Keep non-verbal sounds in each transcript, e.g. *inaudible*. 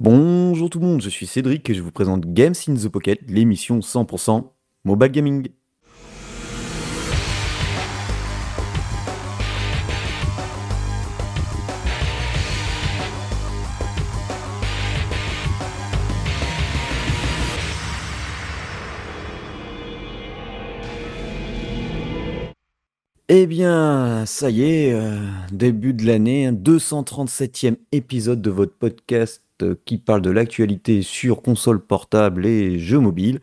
Bonjour tout le monde, je suis Cédric et je vous présente Games in the Pocket, l'émission 100% mobile gaming. Eh bien, ça y est, euh, début de l'année, 237e épisode de votre podcast qui parle de l'actualité sur console portable et jeux mobiles.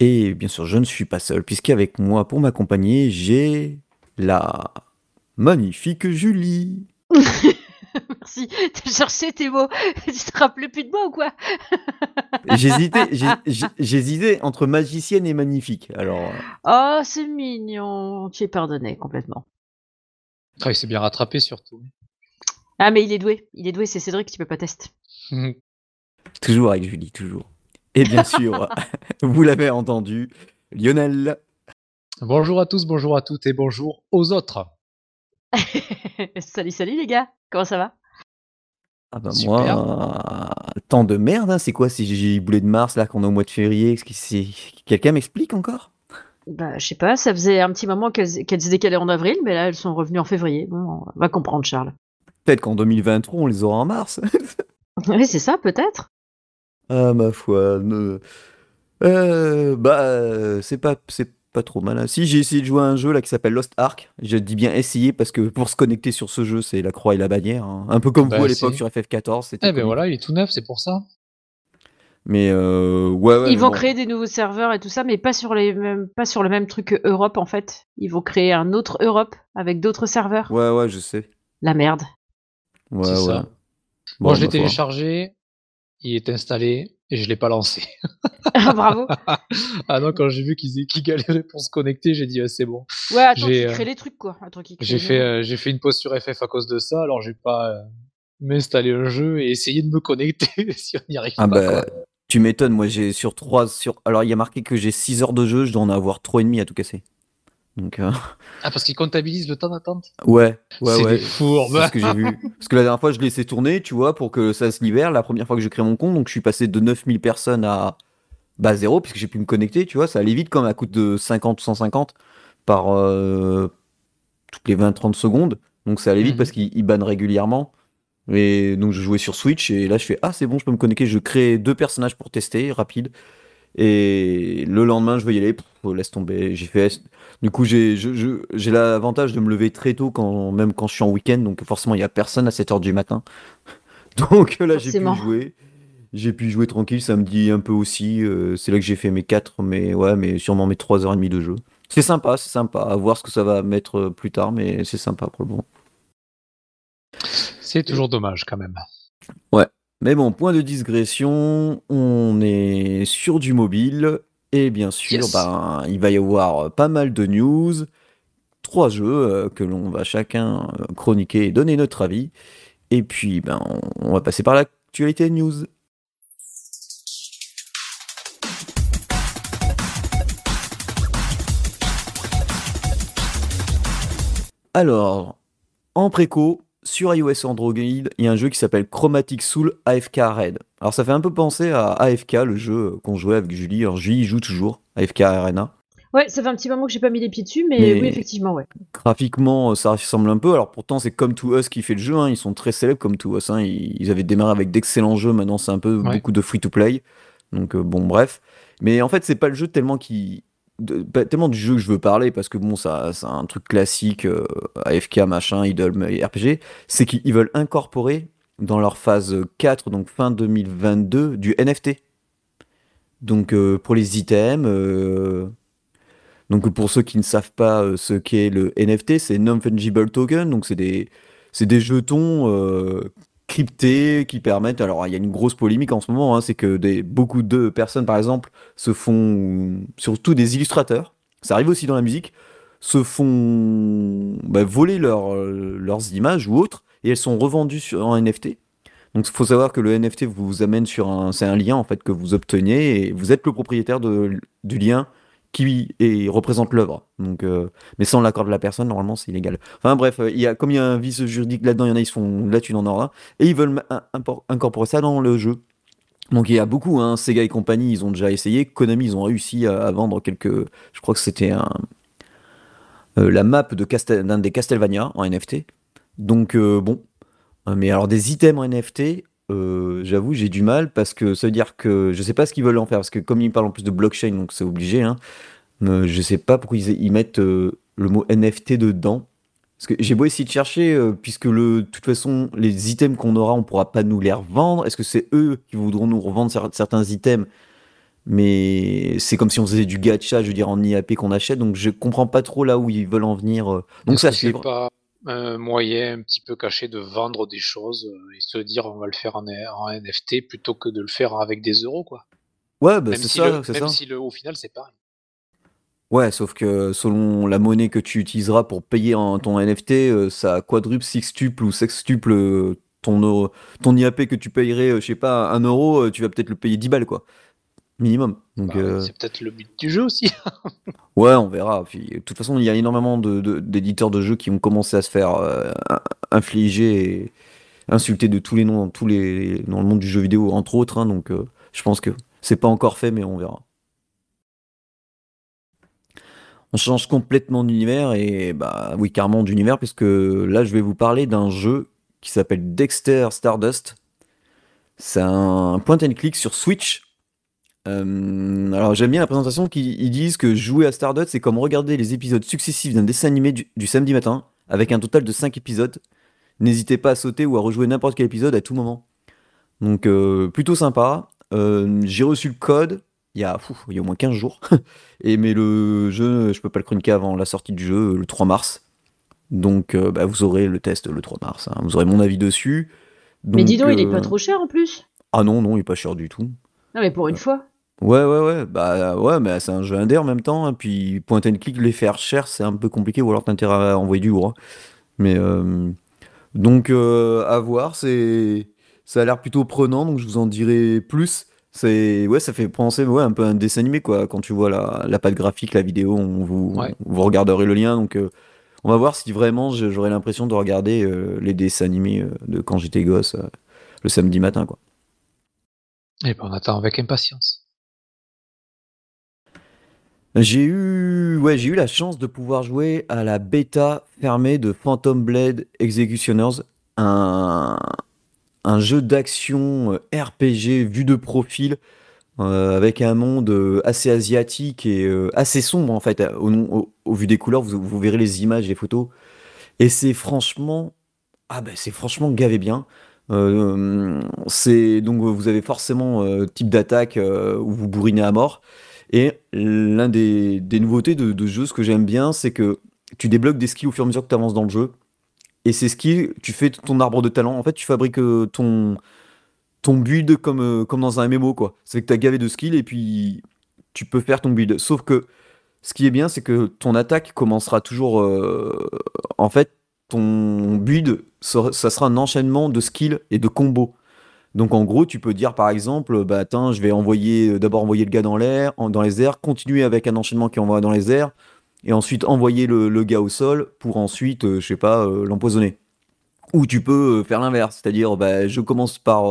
Et bien sûr, je ne suis pas seul, puisqu'avec moi, pour m'accompagner, j'ai la magnifique Julie. *laughs* Merci. T'as cherché tes mots. *laughs* Tu te rappelais plus de moi ou quoi? *laughs* J'hésitais, entre magicienne et magnifique. Alors, euh, Oh, c'est mignon. Tu es pardonné complètement. Ah, il s'est bien rattrapé surtout. Ah, mais il est doué. Il est doué, c'est Cédric, tu peux pas tester. *laughs* toujours avec Julie, toujours. Et bien sûr, *laughs* vous l'avez entendu, Lionel. bonjour à tous, bonjour à toutes et bonjour aux autres. *laughs* salut, salut les gars. Comment ça va? Ah bah Super. moi, temps de merde, hein, c'est quoi ces giboulées de Mars là qu'on est au mois de février? Qu'est-ce que c'est Quelqu'un m'explique encore? Bah, je sais pas, ça faisait un petit moment qu'elles qu'elles disaient qu'elles allaient en avril, mais là, elles sont revenues en février. Bon, on va comprendre, Charles. Peut-être qu'en 2023 on les aura en mars. Oui, c'est ça, peut-être. ah ma foi, ne- Euh, bah euh, c'est pas c'est pas trop mal. hein. Si j'ai essayé de jouer à un jeu là qui s'appelle Lost Ark, je dis bien essayer parce que pour se connecter sur ce jeu c'est la croix et la bannière, hein. un peu comme Bah, vous à l'époque sur FF14. c'était Eh ben voilà, il est tout neuf, c'est pour ça. Mais euh, ouais, ouais, Ils mais vont bon. créer des nouveaux serveurs et tout ça, mais pas sur, les mêmes, pas sur le même truc que Europe, en fait. Ils vont créer un autre Europe avec d'autres serveurs. Ouais ouais je sais. La merde. Ouais, C'est ouais. ça. Bon, Bon, je l'ai foi. téléchargé, il est installé et je l'ai pas lancé. Ah, bravo. *laughs* ah non, quand j'ai vu qu'ils qu'ils galéraient pour se connecter, j'ai dit ah, c'est bon. Ouais, attends, J'ai, euh, crée les trucs, quoi. Attends, qui crée J'ai fait, euh, j'ai fait une pause sur FF à cause de ça, alors j'ai pas euh, m'installer un jeu et essayer de me connecter *laughs* si on n'y arrive Ah pas. bah, quoi. tu m'étonnes, moi j'ai sur 3 sur alors il y a marqué que j'ai 6 heures de jeu, je dois en avoir 3 et demi à tout casser. Donc euh, *laughs* Ah, parce qu'ils comptabilisent le temps d'attente ouais, ouais C'est ouais. des fourbes. C'est ce que j'ai vu. Parce que la dernière fois, je l'ai laissé tourner, tu vois, pour que ça se libère. La première fois que j'ai créé mon compte, donc je suis passé de 9000 personnes à bah, zéro, puisque j'ai pu me connecter, tu vois. Ça allait vite quand même, à coût de 50 ou 150 par euh, toutes les 20-30 secondes. Donc ça allait vite Mhm. parce qu'ils ils bannent régulièrement. Et donc je jouais sur Switch et là je fais ah c'est bon je peux me connecter je crée deux personnages pour tester rapide et le lendemain je vais y aller. Pff, laisse tomber j'ai fait du coup j'ai je- je- j'ai l'avantage de me lever très tôt quand même quand je suis en week-end. Donc forcément il y a personne à 7h du matin. *laughs* Donc là j'ai pu jouer. J'ai pu jouer tranquille samedi un peu aussi. Euh, c'est là que j'ai fait mes 4 mais ouais mais sûrement mes 3h30 de jeu. C'est sympa c'est sympa. À voir ce que ça va mettre euh, plus tard mais c'est sympa pour le moment. C'est toujours dommage quand même. Mais bon, point de digression, on est sur du mobile et bien sûr, Yes. ben, il va y avoir pas mal de news, trois jeux euh, que l'on va chacun euh, chroniquer et donner notre avis. Et puis, ben, on va passer par l'actualité news. Alors, en préco, sur iOS et Android, il y a un jeu qui s'appelle Chromatic Soul AFK Red. Alors ça fait un peu penser à AFK, le jeu qu'on jouait avec Julie. Alors Julie y joue toujours, AFK Arena. Ouais, ça fait un petit moment que j'ai pas mis les pieds dessus, mais, Mais- oui, effectivement, ouais. Graphiquement, ça ressemble un peu. Alors pourtant, c'est Come To Us qui fait le jeu. hein. Ils sont très célèbres Come To Us. hein. Ils, ils avaient démarré avec d'excellents jeux. Maintenant, c'est un peu Ouais. beaucoup de free-to-play. Donc euh, bon, bref. Mais en fait, c'est pas le jeu tellement qui... tellement du jeu que je veux parler parce que bon, ça, c'est un truc classique, euh, AFK, machin, idle, RPG. C'est qu'ils veulent incorporer dans leur phase 4, donc fin 2022, du NFT. Donc euh, pour les items, euh, donc pour ceux qui ne savent pas ce qu'est le NFT, c'est non-fungible token, donc c'est des, c'est des jetons cryptés qui permettent. Alors il y a une grosse polémique en ce moment, hein, c'est que des, beaucoup de personnes, par exemple, se font, surtout des illustrateurs, ça arrive aussi dans la musique, se font bah, voler leur, leurs images ou autres, et elles sont revendues sur, en NFT. Donc il faut savoir que le NFT vous amène sur un, c'est un lien en fait que vous obtenez et vous êtes le propriétaire de, du lien qui représente l'œuvre. Euh, mais sans l'accord de la personne, normalement, c'est illégal. Enfin bref, euh, y a, comme il y a un vice juridique là-dedans, il y en a, ils se font là, tu n'en auras. Et ils veulent incorporer ça dans le jeu. Donc il y a beaucoup, hein, Sega et compagnie, ils ont déjà essayé. Konami, ils ont réussi à, vendre quelques. Je crois que c'était un, euh, la map de Castel- d'un des Castlevania en NFT. Donc bon, mais alors des items en NFT, euh, j'avoue j'ai du mal parce que ça veut dire que je sais pas ce qu'ils veulent en faire parce que comme ils parlent en plus de blockchain, donc c'est obligé. Hein, euh, je sais pas pourquoi ils, ils mettent euh, le mot NFT dedans. Parce que j'ai beau essayer de chercher, euh, puisque le, de toute façon, les items qu'on aura, on pourra pas nous les revendre. Est-ce que c'est eux qui voudront nous revendre cer- certains items? Mais c'est comme si on faisait du gacha, je veux dire, en IAP qu'on achète, donc je comprends pas trop là où ils veulent en venir. Donc ça c'est pas un moyen un petit peu caché de vendre des choses euh, et se dire on va le faire en, en NFT plutôt que de le faire avec des euros, quoi. Ouais, bah c'est si, ça, le, c'est même ça. si le, au final c'est pareil. Ouais, sauf que selon la monnaie que tu utiliseras pour payer en- ton NFT, euh, ça quadruple, sextuple ou sextuple euh, ton, ton IAP que tu payerais, euh, je sais pas, un euro, euh, tu vas peut-être le payer 10 balles, quoi. Minimum. Donc, Bah, euh, C'est peut-être le but du jeu aussi. *laughs* ouais, on verra. Puis, de toute façon, il y a énormément de- de- d'éditeurs de, jeux qui ont commencé à se faire euh, infliger et insulter de tous les noms dans, tous les, dans le monde du jeu vidéo, entre autres. hein, donc, euh, je pense que c'est pas encore fait, mais on verra. On change complètement d'univers et bah oui carrément d'univers puisque là je vais vous parler d'un jeu qui s'appelle Dexter Stardust. C'est un point and click sur Switch. Euh, alors j'aime bien la présentation qui ils disent que jouer à Stardust c'est comme regarder les épisodes successifs d'un dessin animé du, du samedi matin avec un total de 5 épisodes. N'hésitez pas à sauter ou à rejouer n'importe quel épisode à tout moment. Donc euh, plutôt sympa. Euh, J'ai reçu le code il y a, il y a au moins 15 jours. *laughs* Et mais le jeu, je peux pas le chroniquer avant la sortie du jeu, le 3 mars. Donc bah, vous aurez le test le 3 mars. hein. Vous aurez mon avis dessus. Mais dis donc, il est pas trop cher en plus. Ah non, non, il est pas cher du tout. Non, mais pour une fois. Ouais, ouais, ouais. Bah ouais, mais c'est un jeu indé en même temps. hein. Puis point and click, les faire cher, c'est un peu compliqué. Ou alors t'as intérêt à envoyer du lourd. hein. Mais euh, donc euh, à voir. C'est ça a l'air plutôt prenant. Donc je vous en dirai plus. C'est ouais, ça fait penser ouais un peu à un dessin animé quoi. Quand tu vois la, la patte graphique, la vidéo, on vous Ouais. vous regarderez le lien. Donc euh, on va voir si vraiment j'aurai l'impression de regarder les dessins animés de quand j'étais gosse le samedi matin quoi. Et ben on attend avec impatience. J'ai eu, ouais, j'ai eu la chance de pouvoir jouer à la bêta fermée de Phantom Blade Executioners, un, un jeu d'action euh, RPG vu de profil, euh, avec un monde euh, assez asiatique et assez sombre en fait. Au, au- vu des couleurs, vous, vous verrez les images, les photos. Et c'est franchement, ah ben c'est franchement gavé bien. C'est donc vous avez forcément type d'attaque où vous bourrinez à mort. Et l'un des, nouveautés de, ce jeu, ce que j'aime bien, c'est que tu débloques des skills au fur et à mesure que tu avances dans le jeu. Et ces skills, tu fais ton arbre de talent. En fait, tu fabriques euh, ton, ton build comme, euh, comme dans un MMO, quoi. C'est que tu as gavé de skills et puis tu peux faire ton build. Sauf que ce qui est bien, c'est que ton attaque commencera toujours. euh, en fait, ton build, ça sera un enchaînement de skills et de combos. Donc en gros, tu peux dire par exemple, bah attends, je vais envoyer euh, d'abord envoyer le gars dans les airs, continuer avec un enchaînement qui envoie dans les airs, et ensuite envoyer le, gars au sol pour ensuite, euh, je sais pas, euh, l'empoisonner. Ou tu peux euh, faire l'inverse, c'est-à-dire bah, je commence par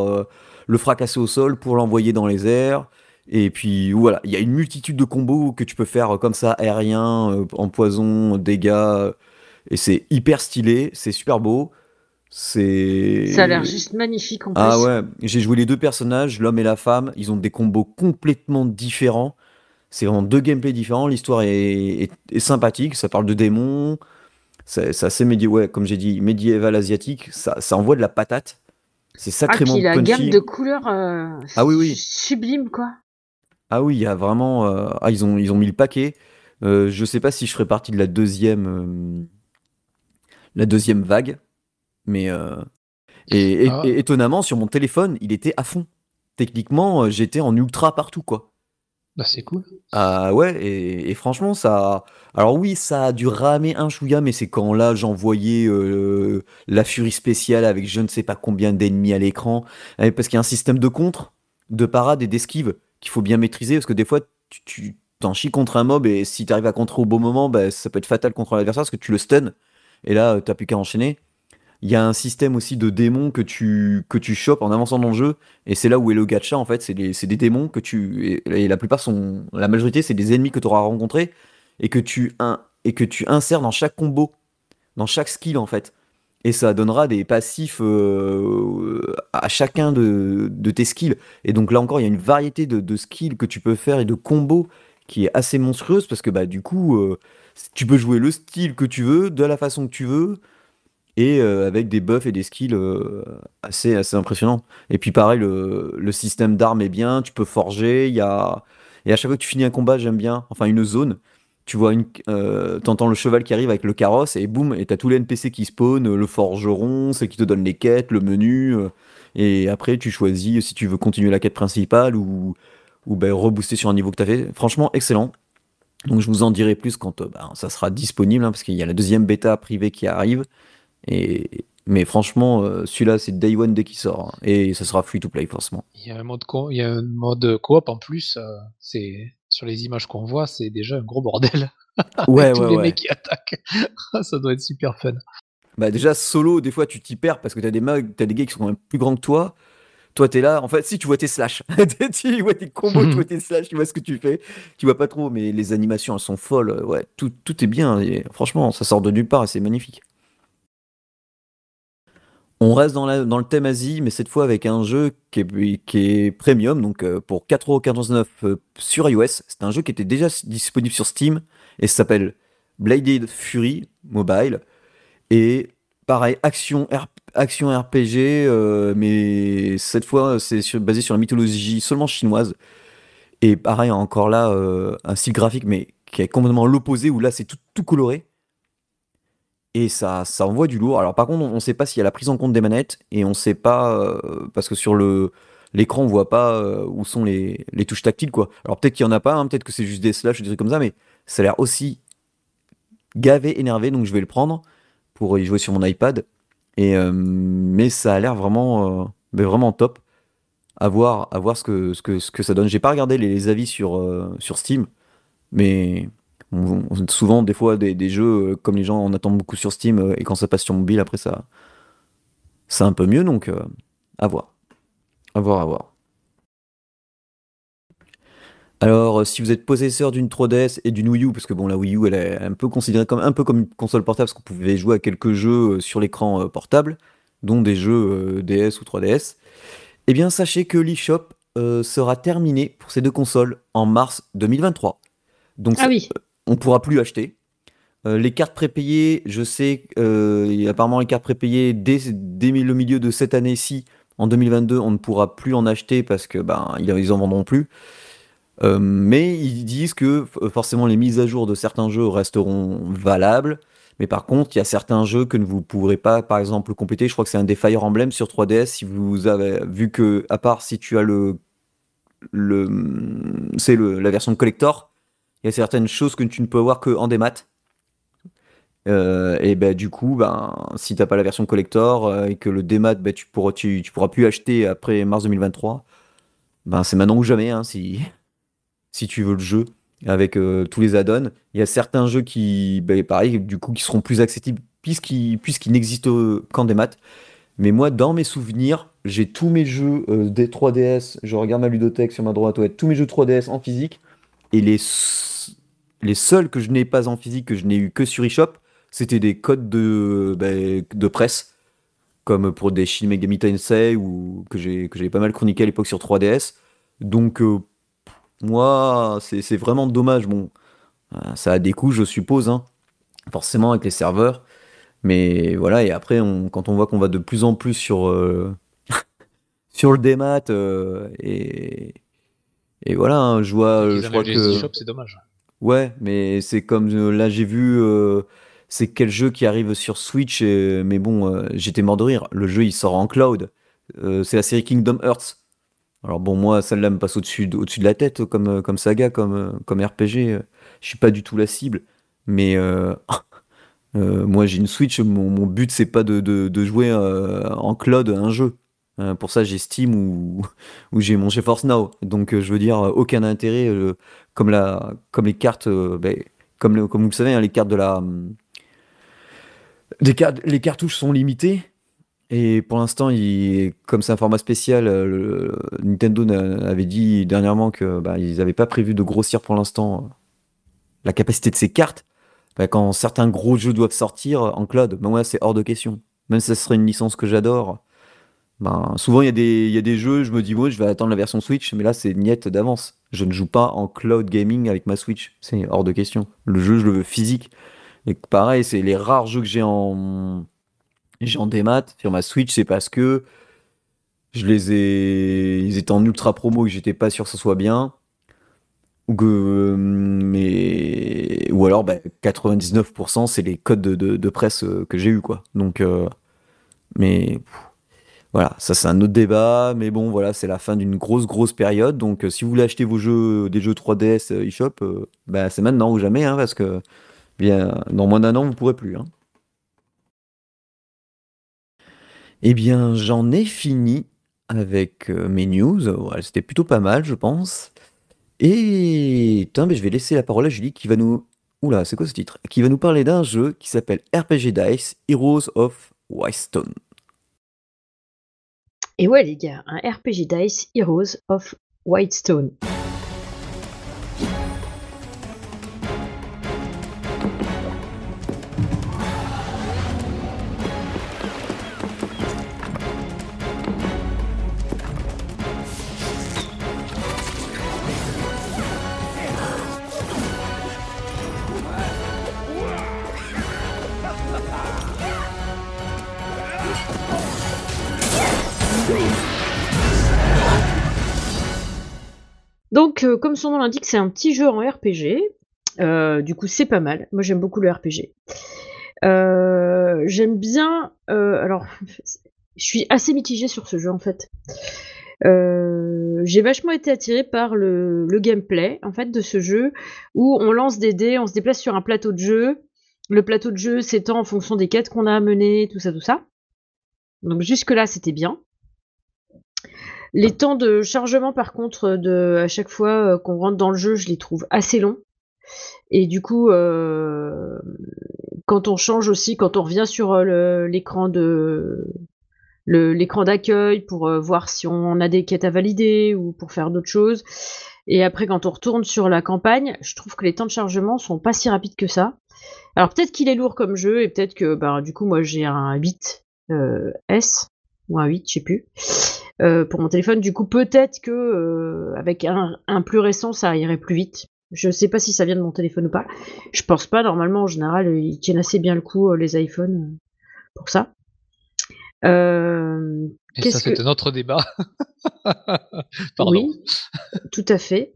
le fracasser au sol pour l'envoyer dans les airs. Et puis voilà, il y a une multitude de combos que tu peux faire comme ça, aérien, empoison, dégâts, et c'est hyper stylé, c'est super beau. C'est. Ça a l'air juste magnifique en plus. Ah ouais, j'ai joué les deux personnages, l'homme et la femme, ils ont des combos complètement différents. C'est vraiment deux gameplays différents, l'histoire est, est- est sympathique, ça parle de démons, c'est assez médi ouais, comme j'ai dit, médiéval asiatique, ça, ça envoie de la patate. C'est Ah, sacrément puis la punchy. gamme de couleurs euh, Ah oui, oui. sublime quoi. Ah oui, il y a vraiment. euh, Ah, ils ont, ils ont mis le paquet. Euh, je sais pas si je ferai partie de la deuxième, euh, la deuxième vague, mais euh, et, Ah. étonnamment sur mon téléphone, il était à fond. Techniquement, euh, j'étais en ultra partout quoi. Bah c'est cool. Ah ouais, et, et franchement, ça. Alors oui, ça a dû ramer un chouïa, mais c'est quand là j'envoyais euh, la furie spéciale avec je ne sais pas combien d'ennemis à l'écran. Eh, Parce qu'il y a un système de contre, de parade et d'esquive qu'il faut bien maîtriser, parce que des fois, tu tu t'en chies contre un mob, et si tu arrives à contrer au bon moment, bah, ça peut être fatal contre l'adversaire, parce que tu le stun, et là, t'as plus qu'à enchaîner. Il y a un système aussi de démons que tu, que tu chopes en avançant dans le jeu. Et c'est là où est le gacha, en fait. C'est des, des, démons que tu. Et, la plupart sont. La majorité, c'est des ennemis que tu auras rencontrés et que, tu, un, et que tu insères dans chaque combo, dans chaque skill, en fait. Et ça donnera des passifs euh, à chacun de, de, tes skills. Et donc là encore, il y a une variété de, skills que tu peux faire et de combos qui est assez monstrueuse parce que bah, du coup, euh, tu peux jouer le style que tu veux, de la façon que tu veux et euh, avec des buffs et des skills euh, assez, assez impressionnants. Et puis pareil, le, le système d'armes est bien, tu peux forger, y a... Et à chaque fois que tu finis un combat, j'aime bien, enfin une zone, tu vois, une, euh, t'entends le cheval qui arrive avec le carrosse, et boum, et t'as tous les NPC qui spawn, le forgeron, c'est qui te donne les quêtes, le menu, et après tu choisis si tu veux continuer la quête principale ou, ou ben, rebooster sur un niveau que t'as fait. Franchement, excellent. Donc je vous en dirai plus quand ben, ça sera disponible, hein, parce qu'il y a la deuxième bêta privée qui arrive. Et, mais franchement, euh, celui-là, c'est Day One dès qu'il sort. Hein. et ça sera free to play, forcément. Il y a un mode, co il y a un mode coop en plus. Euh, c'est Sur les images qu'on voit, c'est déjà un gros bordel. *laughs* ouais, tous ouais, les ouais. mecs qui attaquent. *laughs* ça doit être super fun. Bah, déjà, solo, des fois, tu t'y perds parce que t'as des, as des gars qui sont quand même plus grands que toi. Toi, t'es là. En fait, si tu vois tes slash, *laughs* tu vois tes combos, tu vois tes slash, tu vois ce que tu fais. Tu vois pas trop, mais les animations, elles sont folles. Ouais, tout, tout est bien. Et franchement, ça sort de nulle part et c'est magnifique. On reste dans, le thème Asie, mais cette fois avec un jeu qui est, premium, donc euh, pour 4,49€ euh, sur iOS. C'est un jeu qui était déjà disponible sur Steam et s'appelle Bladed Fury Mobile. Et pareil, action, RPG, euh, mais cette fois c'est basé sur la mythologie seulement chinoise. Et pareil, encore là, un style graphique, mais qui est complètement l'opposé, où là c'est tout coloré et ça, ça envoie du lourd. Alors par contre, on ne sait pas s'il y a la prise en compte des manettes et on sait pas euh, parce que sur l'écran on voit pas euh, où sont les, touches tactiles quoi. Alors peut-être qu'il y en a pas, hein, peut-être que c'est juste des slash ou des trucs comme ça, mais ça a l'air aussi gavé, énervé, donc je vais le prendre pour y jouer sur mon iPad. Et euh, mais ça a l'air vraiment, vraiment top. À voir, ce que, ça donne. J'ai pas regardé les, avis sur Steam, mais on, on, souvent, des fois, des, des, jeux, euh, comme les gens en attendent beaucoup sur Steam, euh, et quand ça passe sur mobile, après, ça c'est un peu mieux, donc euh, à voir. À voir, à voir. Alors, si vous êtes possesseur d'une 3DS et d'une Wii U, parce que bon, la Wii U, elle est un peu considérée comme un peu comme une console portable, parce qu'on pouvait jouer à quelques jeux sur l'écran portable, dont des jeux DS ou 3DS, eh bien, sachez que l'eShop euh, sera terminé pour ces deux consoles en mars 2023. Donc, ah oui on pourra plus acheter. Euh, les cartes prépayées, je sais, euh, apparemment les cartes prépayées dès, le milieu de cette année-ci, en 2022, on ne pourra plus en acheter parce que ben ils en vendront plus. Euh, mais ils disent que forcément les mises à jour de certains jeux resteront valables. Mais par contre, il y a certains jeux que vous ne pourrez pas, par exemple, compléter. Je crois que c'est un des Fire Emblem sur 3DS. Si vous avez vu que, à part si tu as le, le c'est la version collector, il y a certaines choses que tu ne peux avoir que en démat. Euh, et ben du coup, ben, si t'as pas la version collector euh, et que le démat, ben, tu, pourras, tu, tu, pourras plus acheter après mars 2023, ben, c'est maintenant ou jamais hein, si, *laughs* si tu veux le jeu avec euh, tous les add-ons. Il y a certains jeux qui, ben, pareil, du coup, qui seront plus accessibles puisqu'ils puisqu n'existent qu'en démat. Mais moi, dans mes souvenirs, j'ai tous mes jeux des 3DS. Je regarde ma ludothèque sur ma droite, ouais, tous mes jeux 3DS en physique. Et les les seuls que je n'ai pas en physique, que je n'ai eu que sur eShop, c'était des codes de, bah, de presse, comme pour des Shin Megami Tensei, ou que j'ai pas mal chroniqué à l'époque sur 3DS. Donc, euh, moi, c'est vraiment dommage. Bon, ça a des coûts, je suppose, hein, forcément, avec les serveurs. Mais voilà, et après, quand on voit qu'on va de plus en plus sur, euh, *laughs* sur le démat, euh, et, et voilà, hein, je vois, je crois que... c'est dommage. Ouais, mais c'est comme là j'ai vu euh, c'est quel jeu qui arrive sur Switch, et, mais bon, euh, j'étais mort de rire. Le jeu il sort en cloud. Euh, c'est la série Kingdom Hearts. Alors bon, moi celle-là me passe au-dessus de, au de la tête comme, comme saga, comme, comme RPG. Je suis pas du tout la cible, mais *laughs* moi j'ai une Switch. Mon, mon but c'est pas de, de, de jouer en cloud un jeu. Euh, pour ça, j'ai Steam ou, j'ai mon GeForce Now. Donc, euh, je veux dire, aucun intérêt, euh, comme, la, comme les cartes, ben, comme, comme vous le savez, hein, les cartes de la. Des cartes, les cartouches sont limitées Et pour l'instant, comme c'est un format spécial, euh, Nintendo avait dit dernièrement que bah, ils n'avaient pas prévu de grossir pour l'instant euh, la capacité de ces cartes. Bah, quand certains gros jeux doivent sortir en cloud, ben ouais, c'est hors de question. Même si ça serait une licence que j'adore, ben, souvent il y, a des- y a jeux, je me dis, ouais, je vais attendre la version Switch, mais là c'est niette d'avance. Je ne joue pas en cloud gaming avec ma Switch. C'est hors de question. Le jeu, je le veux physique. Et pareil, c'est les rares jeux que j'ai en, j'ai en démat sur ma Switch, c'est parce que je les ai, ils étaient en ultra promo et que j'étais pas sûr que ce soit bien. Ou mais, ou alors, bah, 99% c'est les codes de, presse euh, que j'ai eu, quoi. Donc, euh, mais, voilà, ça c'est un autre débat, mais bon, voilà, c'est la fin d'une grosse, grosse période. Donc, euh, si vous voulez acheter vos jeux, des jeux 3DS euh, eShop, euh, bah, c'est maintenant ou jamais, hein, parce que, bien, dans moins d'un an, vous pourrez plus, hein. Eh bien, j'en ai fini avec euh, mes news. C'était plutôt pas mal, je pense. Et mais je vais laisser la parole à Julie qui va nous. Oula, c'est quoi ce titre? Qui va nous parler d'un jeu qui s'appelle RPG Dice Heroes of Whitestone. Et ouais, les gars, un RPG Dice Heroes of Whitestone. Donc, euh, comme son nom l'indique, c'est un petit jeu en RPG. Euh, du coup, c'est pas mal. Moi, j'aime beaucoup le RPG. Euh, j'aime bien. alors, *laughs* je suis assez mitigée sur ce jeu en fait. J'ai vachement été attirée par le, le gameplay en fait de ce jeu où on lance des dés, on se déplace sur un plateau de jeu. Le plateau de jeu s'étend en fonction des quêtes qu'on a à mener, tout ça, tout ça. Donc jusque là, c'était bien. Les temps de chargement, par contre, de à chaque fois euh, qu'on rentre dans le jeu, je les trouve assez longs. Et du coup, euh, quand on change aussi, quand on revient sur euh, l'écran de l'écran d'accueil pour voir si on a des quêtes à valider ou pour faire d'autres choses. Et après, quand on retourne sur la campagne, je trouve que les temps de chargement sont pas si rapides que ça. Alors peut-être qu'il est lourd comme jeu et peut-être que bah, du coup moi j'ai un 8 euh, S ou un 8, je sais plus, euh, pour mon téléphone. Du coup peut-être que euh, avec un, un plus récent ça irait plus vite. Je sais pas si ça vient de mon téléphone ou pas. Je pense pas. Normalement en général ils tiennent assez bien le coup euh, les iPhones pour ça. Euh, Et ça, c'est que- un autre débat. *laughs* Pardon. Oui, tout à fait.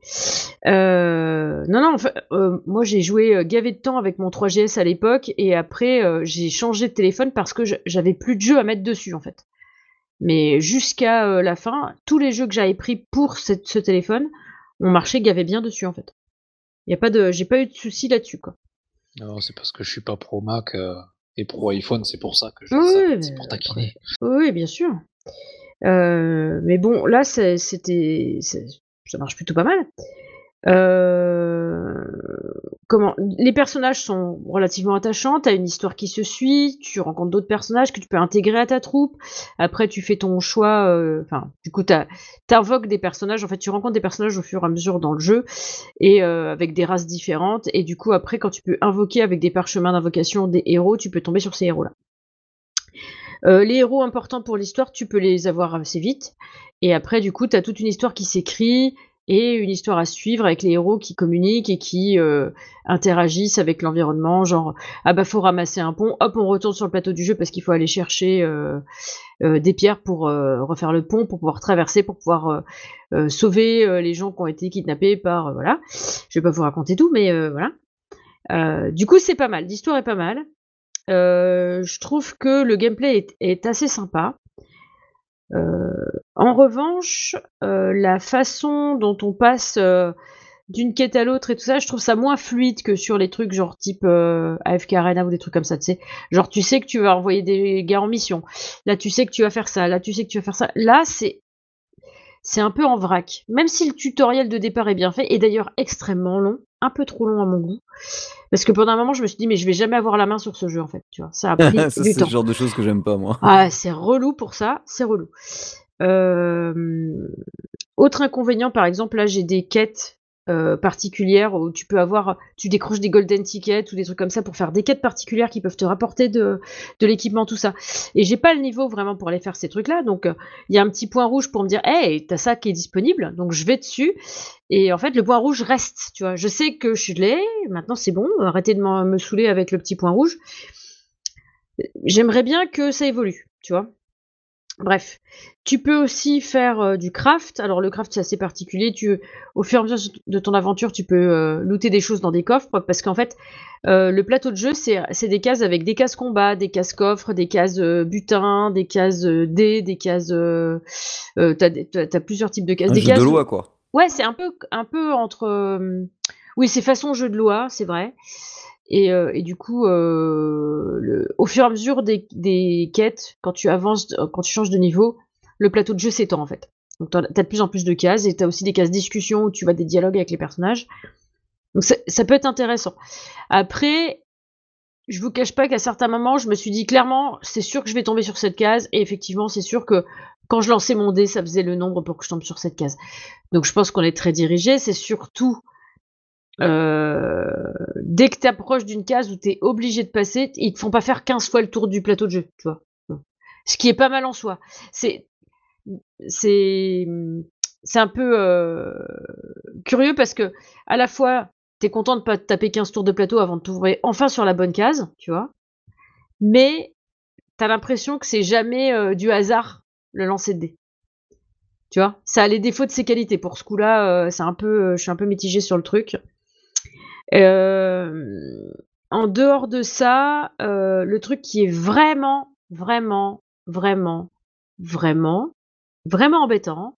Euh, non, non, en fait, euh, moi j'ai joué gavé de temps avec mon 3GS à l'époque et après j'ai changé de téléphone parce que je- j'avais plus de jeux à mettre dessus en fait. Mais jusqu'à euh, la fin, tous les jeux que j'avais pris pour cette- ce téléphone ont marché gavé bien dessus en fait. Y a pas de, j'ai pas eu de soucis là-dessus quoi. Non, c'est parce que je suis pas pro Mac euh, et pro iPhone, c'est pour ça que je Oui, C'est pour taquiner. Oui, bien sûr. Euh, mais bon, là, c'était, ça marche plutôt pas mal. Comment Les personnages sont relativement attachants. T'as une histoire qui se suit. Tu rencontres d'autres personnages que tu peux intégrer à ta troupe. Après, tu fais ton choix. euh, Enfin, du coup, t'as- t'invoques des personnages. En fait, tu rencontres des personnages au fur et à mesure dans le jeu et euh, avec des races différentes. Et du coup, après, quand tu peux invoquer avec des parchemins d'invocation des héros, tu peux tomber sur ces héros-là. Euh, les héros importants pour l'histoire, tu peux les avoir assez vite. Et après, du coup, tu as toute une histoire qui s'écrit et une histoire à suivre avec les héros qui communiquent et qui euh, interagissent avec l'environnement. Genre, ah bah faut ramasser un pont, hop, on retourne sur le plateau du jeu parce qu'il faut aller chercher euh, euh, des pierres pour refaire le pont, pour pouvoir traverser, pour pouvoir sauver les gens qui ont été kidnappés par... voilà. Je vais pas vous raconter tout, mais voilà. Du coup, c'est pas mal. L'histoire est pas mal. Je trouve que le gameplay est, est assez sympa. Euh, en revanche, euh, la façon dont on passe euh, d'une quête à l'autre et tout ça, je trouve ça moins fluide que sur les trucs genre type euh, AFK Arena ou des trucs comme ça, tu sais. Genre tu sais que tu vas envoyer des gars en mission. Là tu sais que tu vas faire ça, là tu sais que tu vas faire ça. Là c'est c'est un peu en vrac. Même si le tutoriel de départ est bien fait, et d'ailleurs extrêmement long, un peu trop long à mon goût. Parce que pendant un moment, je me suis dit, mais je vais jamais avoir la main sur ce jeu, en fait. Tu vois, ça a pris *laughs* Ça, du c'est le genre de choses que j'aime pas, moi. Ah, c'est relou pour ça, c'est relou. Euh, Autre inconvénient, par exemple, là, j'ai des quêtes euh, particulières où tu peux avoir, tu décroches des golden tickets ou des trucs comme ça pour faire des quêtes particulières qui peuvent te rapporter de, l'équipement, tout ça. Et j'ai pas le niveau vraiment pour aller faire ces trucs-là, donc il y a un petit point rouge pour me dire, hey, t'as ça qui est disponible, donc je vais dessus. Et en fait, le point rouge reste, tu vois. Je sais que je l'ai, maintenant c'est bon, arrêtez de me saouler avec le petit point rouge. J'aimerais bien que ça évolue, tu vois. Bref, tu peux aussi faire euh, du craft. Alors le craft c'est assez particulier. Tu, au fur et à mesure de ton aventure, tu peux euh, looter des choses dans des coffres parce qu'en fait, euh, le plateau de jeu c'est des cases avec des cases combat, des cases coffres, des cases butin, des cases dés, des cases. T'as, plusieurs types de cases. Un des jeu cases de loi, quoi. Ouais, c'est un peu, un peu entre. oui, c'est façon jeu de loi, c'est vrai. Et, euh, et du coup, euh, au fur et à mesure des, quêtes, quand tu avances, euh, quand tu changes de niveau, le plateau de jeu s'étend en fait. Donc t'as as de plus en plus de cases et t'as aussi des cases discussion où tu vas des dialogues avec les personnages. Donc ça, ça peut être intéressant. Après, je vous cache pas qu'à certains moments, je me suis dit clairement, c'est sûr que je vais tomber sur cette case et effectivement, c'est sûr que quand je lançais mon dé, ça faisait le nombre pour que je tombe sur cette case. Donc je pense qu'on est très dirigé. C'est surtout euh, dès que tu approches d'une case où tu es obligé de passer, ils te font pas faire 15 fois le tour du plateau de jeu, tu vois. Ce qui est pas mal en soi. C'est c'est c'est un peu euh, curieux parce que à la fois t'es content de pas taper 15 tours de plateau avant de t'ouvrir enfin sur la bonne case, tu vois. Mais t'as l'impression que c'est jamais euh, du hasard le lancer de dés. Tu vois, ça a les défauts de ses qualités. Pour ce coup-là, c'est un peu, je suis un peu mitigée sur le truc. En dehors de ça, le truc qui est vraiment, vraiment, vraiment, vraiment, vraiment embêtant,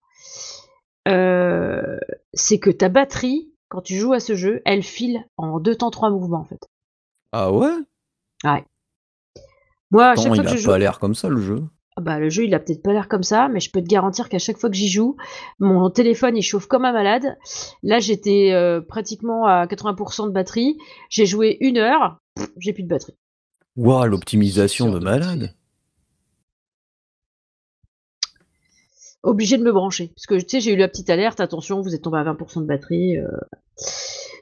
c'est que ta batterie, quand tu joues à ce jeu, elle file en deux temps trois mouvements en fait. Ah ouais? Moi, à Attends, chaque fois il que a je joue, pas l'air comme ça, le jeu. Ah bah, le jeu, il a peut-être pas l'air comme ça, mais je peux te garantir qu'à chaque fois que j'y joue, mon téléphone, il chauffe comme un malade. Là, j'étais euh, pratiquement à 80% de batterie. J'ai joué une heure, j'ai plus de batterie. Waouh, l'optimisation de de malade. Obligé de me brancher. Parce que, tu sais, j'ai eu la petite alerte, attention, vous êtes tombé à 20% de batterie. euh.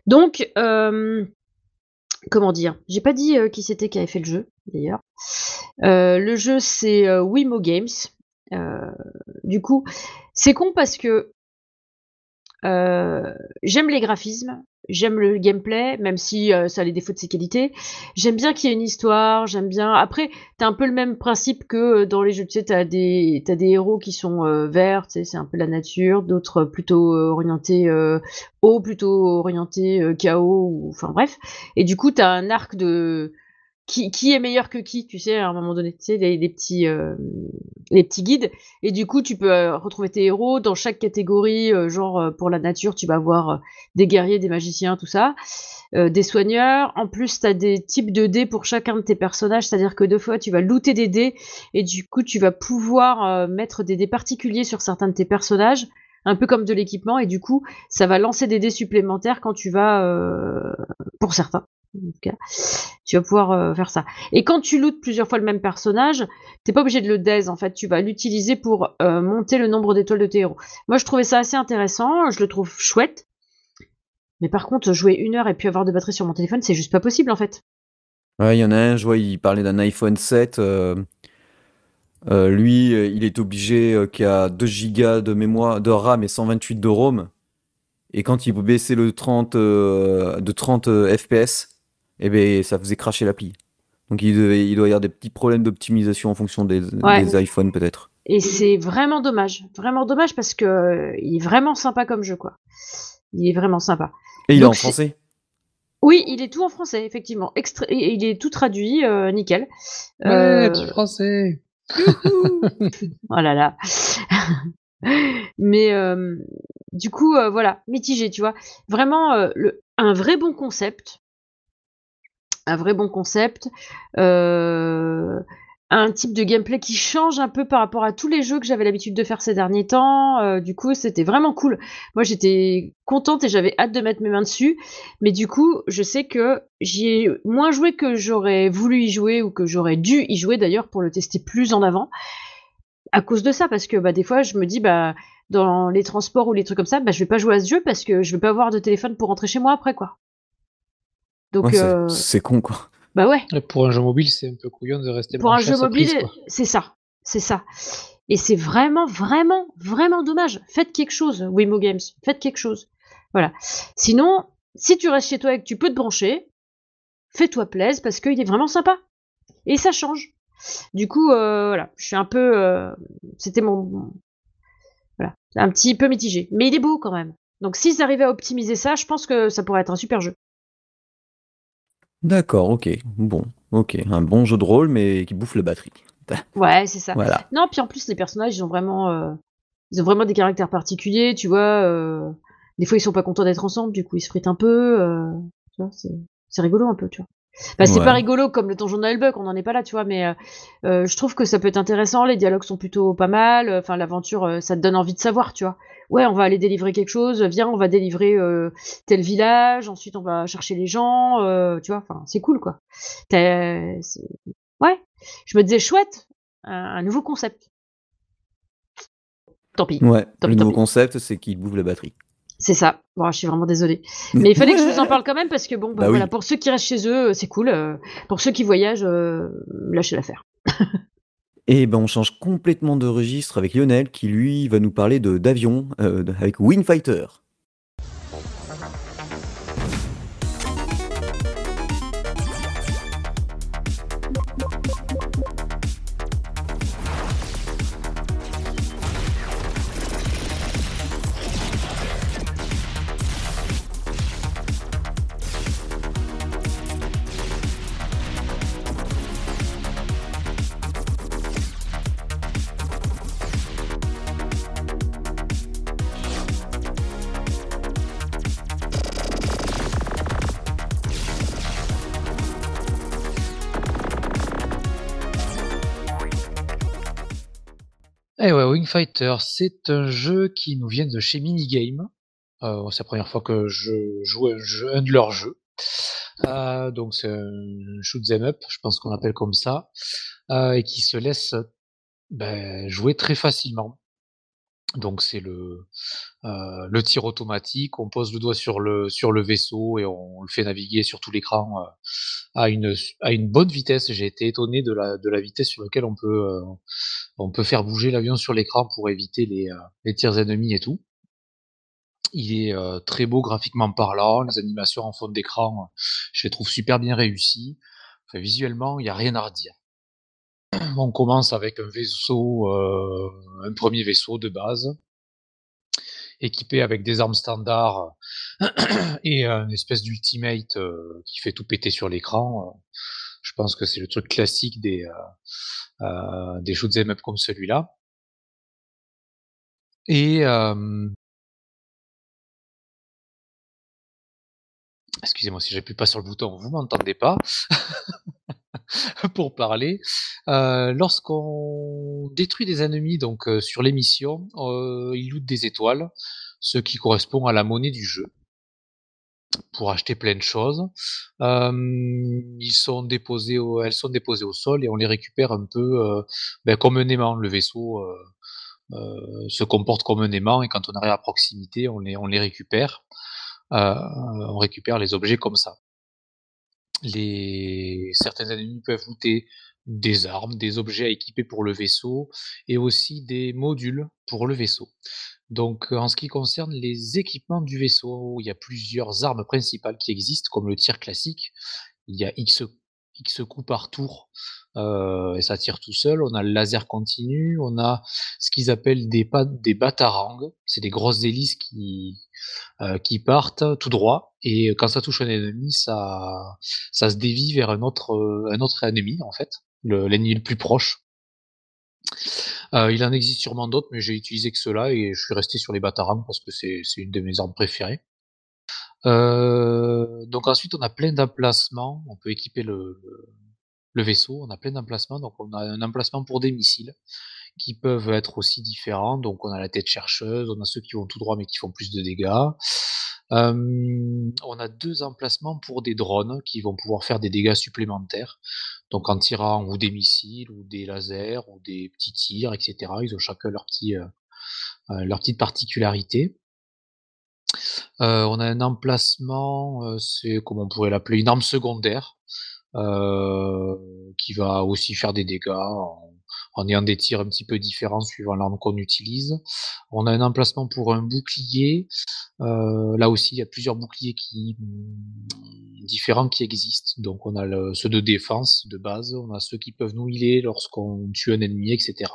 Donc, euh, comment dire J'ai pas dit euh, qui c'était qui avait fait le jeu, d'ailleurs. Euh, le jeu, c'est euh, Wimo Games. Du coup, c'est con parce que euh, j'aime les graphismes, j'aime le gameplay, même si euh, ça a les défauts de ses qualités. J'aime bien qu'il y ait une histoire, j'aime bien. Après, t'as un peu le même principe que euh, dans les jeux, tu sais, t'as des, t'as des héros qui sont euh, verts, tu sais, c'est un peu la nature, d'autres plutôt euh, orientés euh, haut, plutôt orientés chaos, enfin bref. Et du coup, t'as un arc de qui, est meilleur que qui, tu sais, à un moment donné, tu sais, les, les petits, euh, les petits guides. Et du coup, tu peux euh, retrouver tes héros dans chaque catégorie, euh, genre euh, pour la nature, tu vas avoir euh, des guerriers, des magiciens, tout ça, euh, des soigneurs. En plus, tu as des types de dés pour chacun de tes personnages, c'est-à-dire que deux fois, tu vas looter des dés et du coup, tu vas pouvoir euh, mettre des dés particuliers sur certains de tes personnages, un peu comme de l'équipement, et du coup, ça va lancer des dés supplémentaires quand tu vas, euh, pour certains. Tu vas pouvoir euh, faire ça. Et quand tu lootes plusieurs fois le même personnage, t'es pas obligé de le daze en fait, tu vas l'utiliser pour euh, monter le nombre d'étoiles de tes héros. Moi je trouvais ça assez intéressant, je le trouve chouette. Mais par contre, jouer une heure et puis avoir de batterie sur mon téléphone, c'est juste pas possible en fait. Ouais, il y en a un, je vois, il parlait d'un iPhone 7. euh, lui, il est obligé, euh, qui a 2 gigas de mémoire, de RAM et 128 de ROM. Et quand il baissait le 30, euh, de 30 euh, FPS, eh ben, ça faisait cracher l'appli. Donc il, devait- il doit y avoir des petits problèmes d'optimisation en fonction des, Ouais. des iPhones peut-être. Et c'est vraiment dommage, vraiment dommage parce que euh, il est vraiment sympa comme jeu quoi. Il est vraiment sympa. Et il est en français? Oui, il est tout en français effectivement, Extra- il est tout traduit, euh, nickel. Ouais, Euh, petit français. *laughs* Oh là là. Mais euh, du coup, euh, voilà, mitigé, tu vois. Vraiment, euh, le, un vrai bon concept. Un vrai bon concept. Euh, un type de gameplay qui change un peu par rapport à tous les jeux que j'avais l'habitude de faire ces derniers temps. Euh, du coup, c'était vraiment cool. Moi, j'étais contente et j'avais hâte de mettre mes mains dessus. Mais du coup, je sais que j'y ai moins joué que j'aurais voulu y jouer ou que j'aurais dû y jouer d'ailleurs pour le tester plus en avant. À cause de ça, parce que bah, des fois, je me dis, bah, dans les transports ou les trucs comme ça, bah, je vais pas jouer à ce jeu parce que je vais pas avoir de téléphone pour rentrer chez moi après, quoi. Donc, euh, c'est con, quoi. Bah ouais. Pour un jeu mobile, c'est un peu couillon de rester Pour un jeu mobile, c'est ça. C'est ça. Et c'est vraiment, vraiment, vraiment dommage. Faites quelque chose, Wimo Games. Faites quelque chose. Voilà. Sinon, si tu restes chez toi et que tu peux te brancher, fais-toi plaisir parce qu'il est vraiment sympa. Et ça change. Du coup, euh, voilà, je suis un peu. Euh, c'était mon. Voilà, un petit peu mitigé. Mais il est beau quand même. Donc s'ils arrivaient à optimiser ça, je pense que ça pourrait être un super jeu. D'accord, OK. Bon, OK. Un bon jeu de rôle, mais qui bouffe la batterie. Ouais, c'est ça. Voilà. Non, puis en plus, les personnages, ils ont vraiment, euh, ils ont vraiment des caractères particuliers, tu vois. Euh, des fois, ils sont pas contents d'être ensemble, du coup, ils se fritent un peu. Euh, tu vois, c'est rigolo un peu, tu vois. Bah, c'est pas rigolo comme le donjon de Buck, on n'en est pas là, tu vois, mais euh, euh, je trouve que ça peut être intéressant, les dialogues sont plutôt pas mal, enfin l'aventure, euh, ça te donne envie de savoir, tu vois. Ouais, on va aller délivrer quelque chose, viens, on va délivrer tel village, ensuite on va chercher les gens, tu vois, enfin c'est cool, quoi. Ouais, je me disais chouette, un, nouveau concept. Tant pis. Ouais, le nouveau concept, c'est qu'il bouffe la batterie. C'est ça. Bon, je suis vraiment désolée. Mais il fallait que je vous en parle quand même parce que bon, bah, bah voilà, pour ceux qui restent chez eux, c'est cool. Euh, pour ceux qui voyagent, euh, lâchez l'affaire. *laughs* Et ben on change complètement de registre avec Lionel qui lui va nous parler de d'avion euh, avec Wingfighter. C'est un jeu qui nous vient de chez Minigame. Euh, c'est la première fois que je joue un de leurs jeux. Euh, donc c'est un shoot them up, je pense qu'on l'appelle comme ça, euh, et qui se laisse ben, jouer très facilement. Donc c'est le, euh, le tir automatique, on pose le doigt sur le, vaisseau et on le fait naviguer sur tout l'écran euh, à, une, bonne vitesse. J'ai été étonné de la, vitesse sur laquelle on peut, euh, on peut faire bouger l'avion sur l'écran pour éviter les, les tirs ennemis et tout. Il est très beau graphiquement parlant, les animations en fond d'écran, je les trouve super bien réussies. visuellement, il n'y a rien à redire. *clears throat* On commence avec un vaisseau, euh, un premier vaisseau de base, équipé avec des armes standards *clears throat* et une espèce d'ultimate euh, qui fait tout péter sur l'écran. Je pense que c'est le truc classique des, euh, des shoot'em up comme celui-là. Et excusez-moi si j'appuie pas sur le bouton, vous m'entendez pas? *laughs* *laughs* pour parler. Euh, lorsqu'on détruit des ennemis donc euh, sur l'émission, euh, ils lootent des étoiles, ce qui correspond à la monnaie du jeu pour acheter plein de choses. ils sont déposés elles sont déposées au sol et on les récupère un peu ben, comme un aimant. Le vaisseau se comporte comme un aimant et quand on arrive à proximité, on les, on les récupère. on récupère les objets comme ça les certains ennemis peuvent looter des armes, des objets à équiper pour le vaisseau et aussi des modules pour le vaisseau. Donc en ce qui concerne les équipements du vaisseau, il y a plusieurs armes principales qui existent comme le tir classique. Il y a X, X coups par tour euh, et ça tire tout seul. On a le laser continu, on a ce qu'ils appellent des, des batarangs, c'est des grosses hélices qui, euh, qui partent tout droit et quand ça touche un ennemi, ça, ça se dévie vers un autre, euh, un autre ennemi en fait, l'ennemi le, plus proche. Euh, il en existe sûrement d'autres, mais j'ai utilisé que ceux-là et je suis resté sur les batarangs parce que c'est une de mes armes préférées. Donc ensuite, on a plein d'emplacements. On peut équiper le, vaisseau, on a plein d'emplacements. Donc on a un emplacement pour des missiles qui peuvent être aussi différents. Donc on a la tête chercheuse, on a ceux qui vont tout droit mais qui font plus de dégâts. on a deux emplacements pour des drones qui vont pouvoir faire des dégâts supplémentaires. Donc en tirant ou des missiles ou des lasers ou des petits tirs, etc. Ils ont chacun leur euh, euh, leur petite particularité. Euh, on a un emplacement, c'est comment on pourrait l'appeler, une arme secondaire, qui va aussi faire des dégâts en, ayant des tirs un petit peu différents suivant l'arme qu'on utilise. On a un emplacement pour un bouclier. là aussi, il y a plusieurs boucliers qui différents qui existent. Donc on a ceux de défense de base, on a ceux qui peuvent nous healer lorsqu'on tue un ennemi, etc.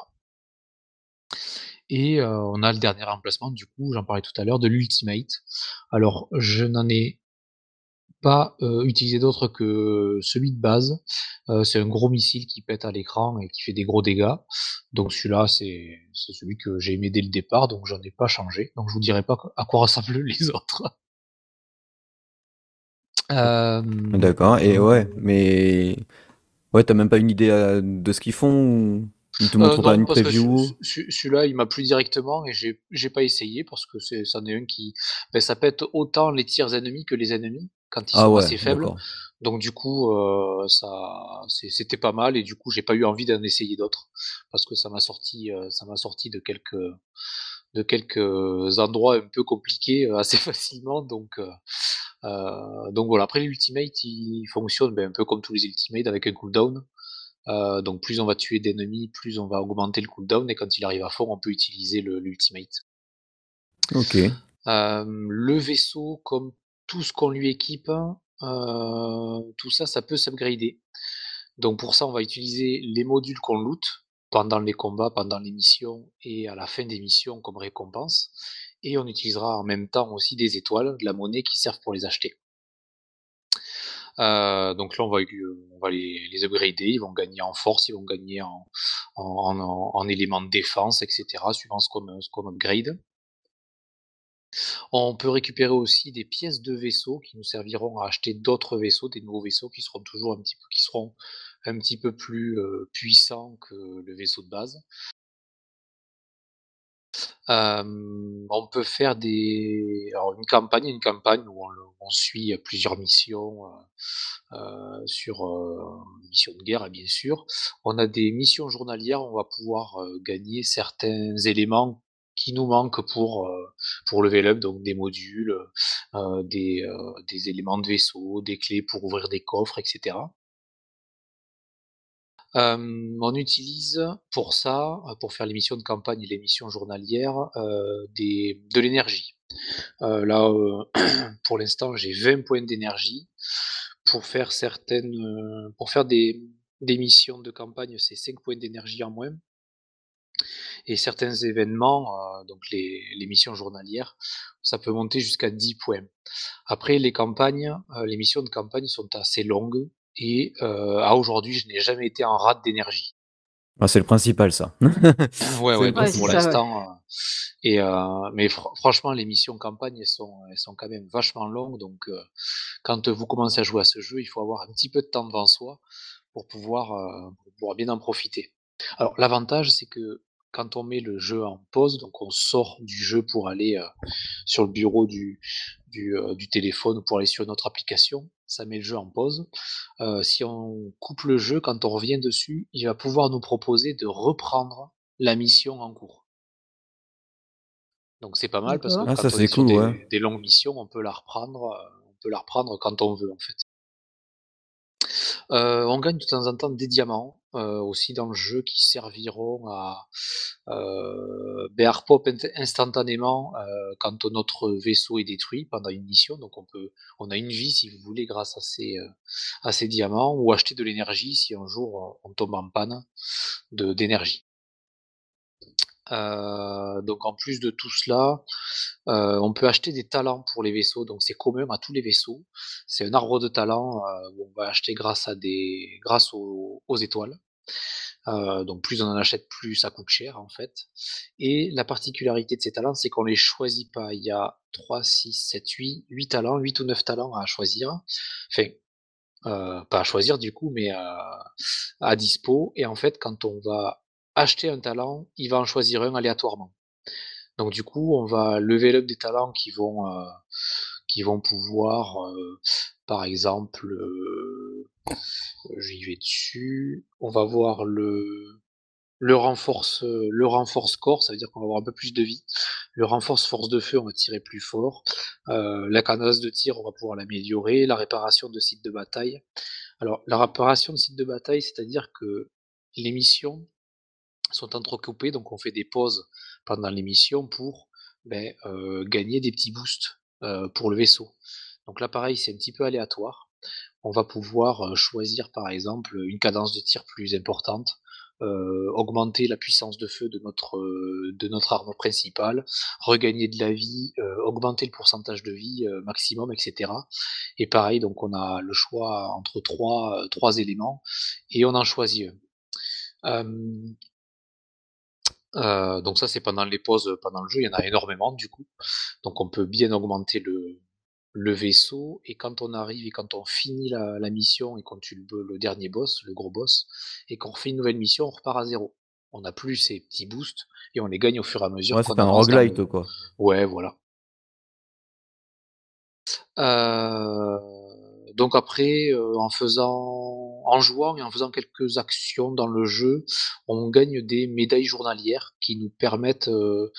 Et euh, on a le dernier emplacement, du coup, j'en parlais tout à l'heure, de l'Ultimate. Alors, je n'en ai pas euh, utilisé d'autre que celui de base. Euh, c'est un gros missile qui pète à l'écran et qui fait des gros dégâts. Donc celui-là, c'est celui que j'ai aimé dès le départ, donc j'en ai pas changé. Donc je vous dirai pas à quoi ressemblent *laughs* les autres. D'accord, et ouais, mais ouais, t'as même pas une idée de ce qu'ils font ils te montrent pas une preview Celui-là, il m'a plu directement et j'ai pas essayé parce que c'en est un qui. Ben, ça pète autant les tirs ennemis que les ennemis quand ils ah sont assez faibles. Donc du coup, ça, c'était pas mal et du coup, j'ai pas eu envie d'en essayer d'autres parce que ça m'a sorti, ça m'a sorti de quelques, de quelques endroits un peu compliqués assez *laughs* facilement. Donc, donc voilà. Après l'ultimate, il fonctionne ben, un peu comme tous les ultimates avec un cooldown. Euh, donc plus on va tuer d'ennemis, plus on va augmenter le cooldown, et quand il arrive à fond, on peut utiliser l'ultimate. Ok. Euh, le vaisseau, comme tout ce qu'on lui équipe, euh, tout ça, ça peut s'upgrader. Donc pour ça, on va utiliser les modules qu'on loot pendant les combats, pendant les missions et à la fin des missions comme récompense. Et on utilisera en même temps aussi des étoiles, de la monnaie qui servent pour les acheter. Euh, donc là, on va, va les, upgrader, ils vont gagner en force, ils vont gagner en, en, en, éléments de défense, etc., suivant ce qu'on upgrade. On peut récupérer aussi des pièces de vaisseaux qui nous serviront à acheter d'autres vaisseaux, des nouveaux vaisseaux qui seront toujours un petit peu, qui seront un petit peu plus euh, puissants que le vaisseau de base on peut faire des alors une campagne une campagne où on suit plusieurs missions, euh, euh, sur, euh, mission de guerre, bien sûr. On a des missions journalières, on va pouvoir, gagner certains éléments qui nous manquent pour, pour level up, donc des modules, des, des éléments de vaisseau, des clés pour ouvrir des coffres etc on utilise pour ça, pour faire les missions de campagne et les missions journalières, des de l'énergie. là, *clears throat* pour l'instant, j'ai 20 points d'énergie. Pour faire certaines, pour faire des des missions de campagne, c'est 5 points d'énergie en moins. Et certains événements, donc les les missions journalières, ça peut monter jusqu'à 10 points. Après les campagnes, les missions de campagne sont assez longues et euh, à aujourd'hui, je n'ai jamais été en rate d'énergie. Ah, c'est le principal, ça. ouais, *laughs* ouais, pour l'instant. Euh, et euh, mais franchement, les missions campagne, elles sont, elles sont quand même vachement longues. Donc, euh, quand vous commencez à jouer à ce jeu, il faut avoir un petit peu de temps devant soi pour pouvoir, euh, pour pouvoir bien en profiter. Alors, l'avantage, c'est que quand on met le jeu en pause, donc on sort du jeu pour aller euh, sur le bureau du, du, euh, du, téléphone ou pour aller sur notre application, ça met le jeu en pause. Euh, si on coupe le jeu, quand on revient dessus, il va pouvoir nous proposer de reprendre la mission en cours. Donc c'est pas mal parce que ah, quand ça, on est sur des, des, longues missions, on peut la reprendre, on peut la reprendre quand on veut en fait. Euh, on gagne de temps en temps des diamants, euh, aussi dans le jeu qui serviront à, euh, ben, instantanément, quand notre vaisseau est détruit pendant une mission. Donc on peut on a une vie si vous voulez grâce à ces, à ces diamants ou acheter de l'énergie si un jour on tombe en panne d'énergie. Euh, donc en plus de tout cela, euh, on peut acheter des talents pour les vaisseaux, donc c'est commun à tous les vaisseaux. C'est un arbre de talents euh, où on va acheter grâce à des grâce aux, étoiles. donc plus on en achète, plus ça coûte cher en fait. Et la particularité de ces talents, c'est qu'on les choisit pas. Il y a 3, 6, 7, 8, 8 talents, 8 ou 9 talents à choisir. Enfin, pas à choisir du coup, mais à dispo et en fait, quand on va acheter un talent, il va en choisir un aléatoirement. Donc du coup, on va lever up des talents qui vont, qui vont pouvoir, par exemple, j'y vais dessus, on va voir le le renforce, le renforce corps, ça veut dire qu'on va avoir un peu plus de vie. Le renforce force de feu, on va tirer plus fort. la cadence de tir, on va pouvoir l'améliorer. La réparation de site de bataille. Alors, la réparation de site de bataille, c'est-à-dire que les missions sont entrecoupées, donc on fait des pauses pendant les missions pour ben, gagner des petits boosts pour le vaisseau. Donc là, pareil, c'est un petit peu aléatoire. On va pouvoir choisir, par exemple, une cadence de tir plus importante, euh, augmenter la puissance de feu de notre, euh, de notre arme principale, regagner de la vie, euh, augmenter le pourcentage de vie maximum, etc. Et pareil, donc on a le choix entre trois éléments et on en choisit un. Donc ça c'est pendant les pauses pendant le jeu, il y en a énormément du coup. Donc on peut bien augmenter le, le vaisseau, et quand on arrive et quand on finit la, mission et qu'on tue le, le, dernier boss, le gros boss, et qu'on refait une nouvelle mission, on repart à zéro. On n'a plus ces petits boosts et on les gagne au fur et à mesure. Ouais, c'est un roguelite, quoi. Ouais, voilà. Euh, donc après, euh, en faisant, en jouant et en faisant quelques actions dans le jeu, on gagne des médailles journalières qui nous permettent euh,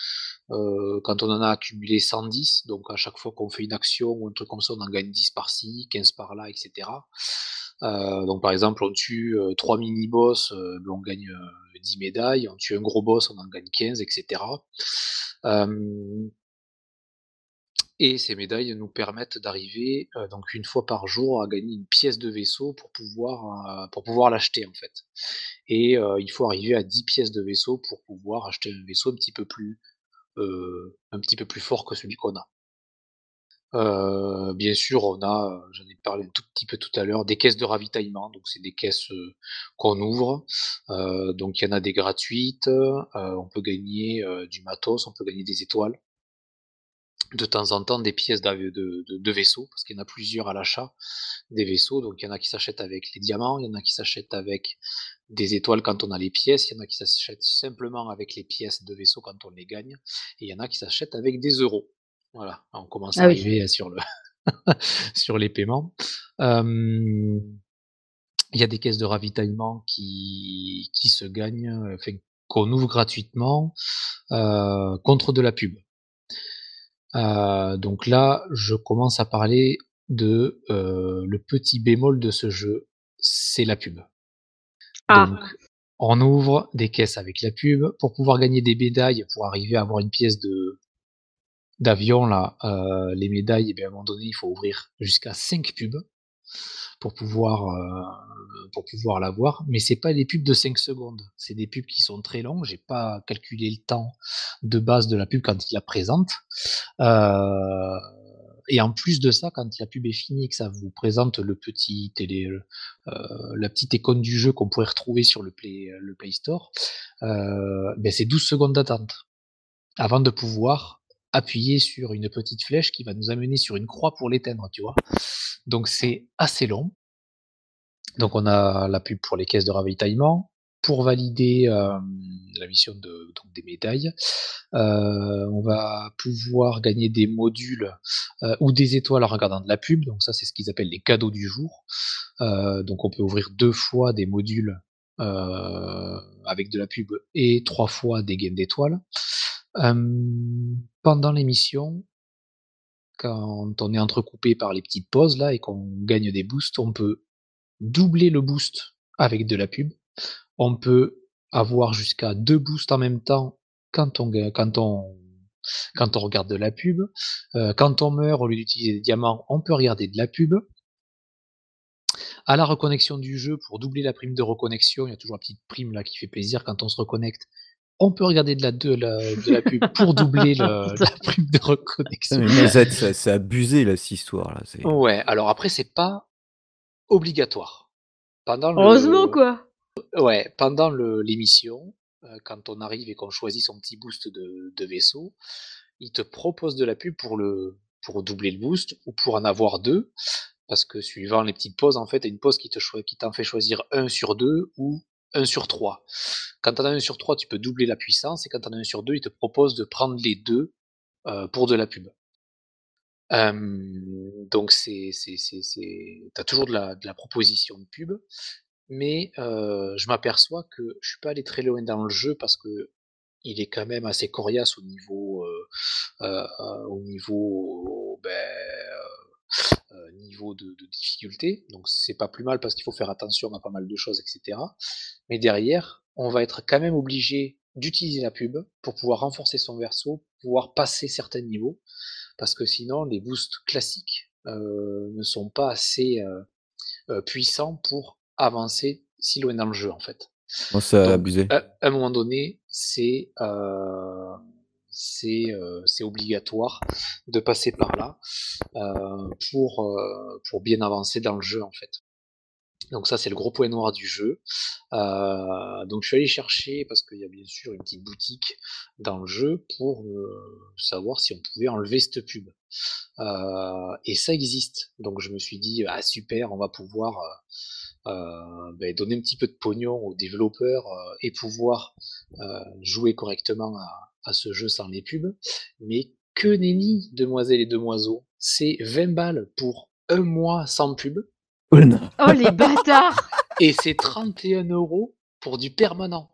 euh, quand on en a accumulé 110, donc à chaque fois qu'on fait une action ou un truc comme ça, on en gagne 10 par-ci, 15 par-là, etc. Euh, donc par exemple, on tue 3 euh, mini-boss, ben, on gagne 10 médailles, on tue un gros boss, on en gagne 15, etc. et ces médailles nous permettent d'arriver donc une fois par jour à gagner une pièce de vaisseau pour pouvoir, pour pouvoir l'acheter en fait. Et il faut arriver à 10 pièces de vaisseau pour pouvoir acheter un vaisseau un petit peu plus euh, un petit peu plus fort que celui qu'on a. Euh, bien sûr, on a, j'en ai parlé un tout petit peu tout à l'heure, des caisses de ravitaillement. Donc, c'est des caisses euh, qu'on ouvre. donc, il y en a des gratuites. on peut gagner du matos, on peut gagner des étoiles. De temps en temps, des pièces de, de, de vaisseaux, parce qu'il y en a plusieurs à l'achat des vaisseaux. Donc, il y en a qui s'achètent avec les diamants, il y en a qui s'achètent avec des étoiles quand on a les pièces, il y en a qui s'achètent simplement avec les pièces de vaisseau quand on les gagne, et il y en a qui s'achètent avec des euros. Voilà, on commence à ah arriver sur, le *laughs* sur les paiements. il y a des caisses de ravitaillement qui, qui se gagnent, enfin, qu'on ouvre gratuitement euh, contre de la pub. Euh, donc là, je commence à parler de euh, le petit bémol de ce jeu, c'est la pub. Ah. Donc, on ouvre des caisses avec la pub pour pouvoir gagner des médailles, pour arriver à avoir une pièce de d'avion là. Euh, les médailles, et eh bien, à un moment donné, il faut ouvrir jusqu'à 5 pubs pour pouvoir euh, pour pouvoir l'avoir. Mais c'est pas des pubs de 5 secondes, c'est des pubs qui sont très longues. J'ai pas calculé le temps de base de la pub quand il la présente. Euh, et en plus de ça, quand la pub est finie, que ça vous présente le petit télé, euh, la petite icône du jeu qu'on pourrait retrouver sur le Play, le Play Store, euh, ben c'est 12 secondes d'attente avant de pouvoir appuyer sur une petite flèche qui va nous amener sur une croix pour l'éteindre, tu vois. Donc c'est assez long. Donc on a la pub pour les caisses de ravitaillement, pour valider la mission de, donc des médailles. on va pouvoir gagner des modules ou des étoiles en regardant de la pub. Donc ça, c'est ce qu'ils appellent les cadeaux du jour. donc on peut ouvrir deux fois des modules avec de la pub et trois fois des gains d'étoiles. pendant l'émission, quand on est entrecoupé par les petites pauses là et qu'on gagne des boosts, on peut doubler le boost avec de la pub on peut avoir jusqu'à deux boosts en même temps quand on, quand on, quand on regarde de la pub. Euh, quand on meurt, au lieu d'utiliser des diamants, on peut regarder de la pub. À la reconnexion du jeu, pour doubler la prime de reconnexion, il y a toujours la petite prime là qui fait plaisir quand on se reconnecte. On peut regarder de la, de la, pub pour *laughs* doubler la prime de reconnexion. Mais c'est abusé là, cette histoire là. Ouais, alors après, c'est pas obligatoire. Pendant Heureusement quoi Ouais, pendant l'émission, euh, quand on arrive et qu'on choisit son petit boost de vaisseau, il te propose de la pub pour le pour doubler le boost ou pour en avoir deux. parce que suivant les petites pauses, en fait, tu une pause qui te qui t'en fait choisir 1 sur 2 ou 1 sur 3. Quand tu en as 1 sur 3, tu peux doubler la puissance et quand tu en as 1 sur 2, il te propose de prendre les 2 euh, pour de la pub. Donc c'est c'est c'est c'est toujours de la de la proposition de pub, mais je m'aperçois que je suis pas allé très loin dans le jeu parce que il est quand même assez coriace au niveau, au niveau, ben, niveau de, de, difficulté. Donc c'est pas plus mal parce qu'il faut faire attention à pas mal de choses, etc. Mais derrière, on va être quand même obligé d'utiliser la pub pour pouvoir renforcer son verso, pouvoir passer certains niveaux, parce que sinon les boosts classiques euh, ne sont pas assez euh, euh, puissants pour avancer si loin dans le jeu en fait. Oh, c'est abusé. À, un moment donné, c'est c'est obligatoire de passer par là pour, pour bien avancer dans le jeu en fait. Donc ça, c'est le gros point noir du jeu. Euh, donc je suis allé chercher, parce qu'il y a bien sûr une petite boutique dans le jeu, pour euh, savoir si on pouvait enlever cette pub. Euh, et ça existe. Donc je me suis dit, ah super, on va pouvoir ben, donner un petit peu de pognon aux développeurs et pouvoir jouer correctement à, à, ce jeu sans les pubs. Mais que nenni, demoiselles et demoiselles, c'est 20 balles pour un mois sans pub. Oh les bâtards Et c'est 31 euros pour du permanent.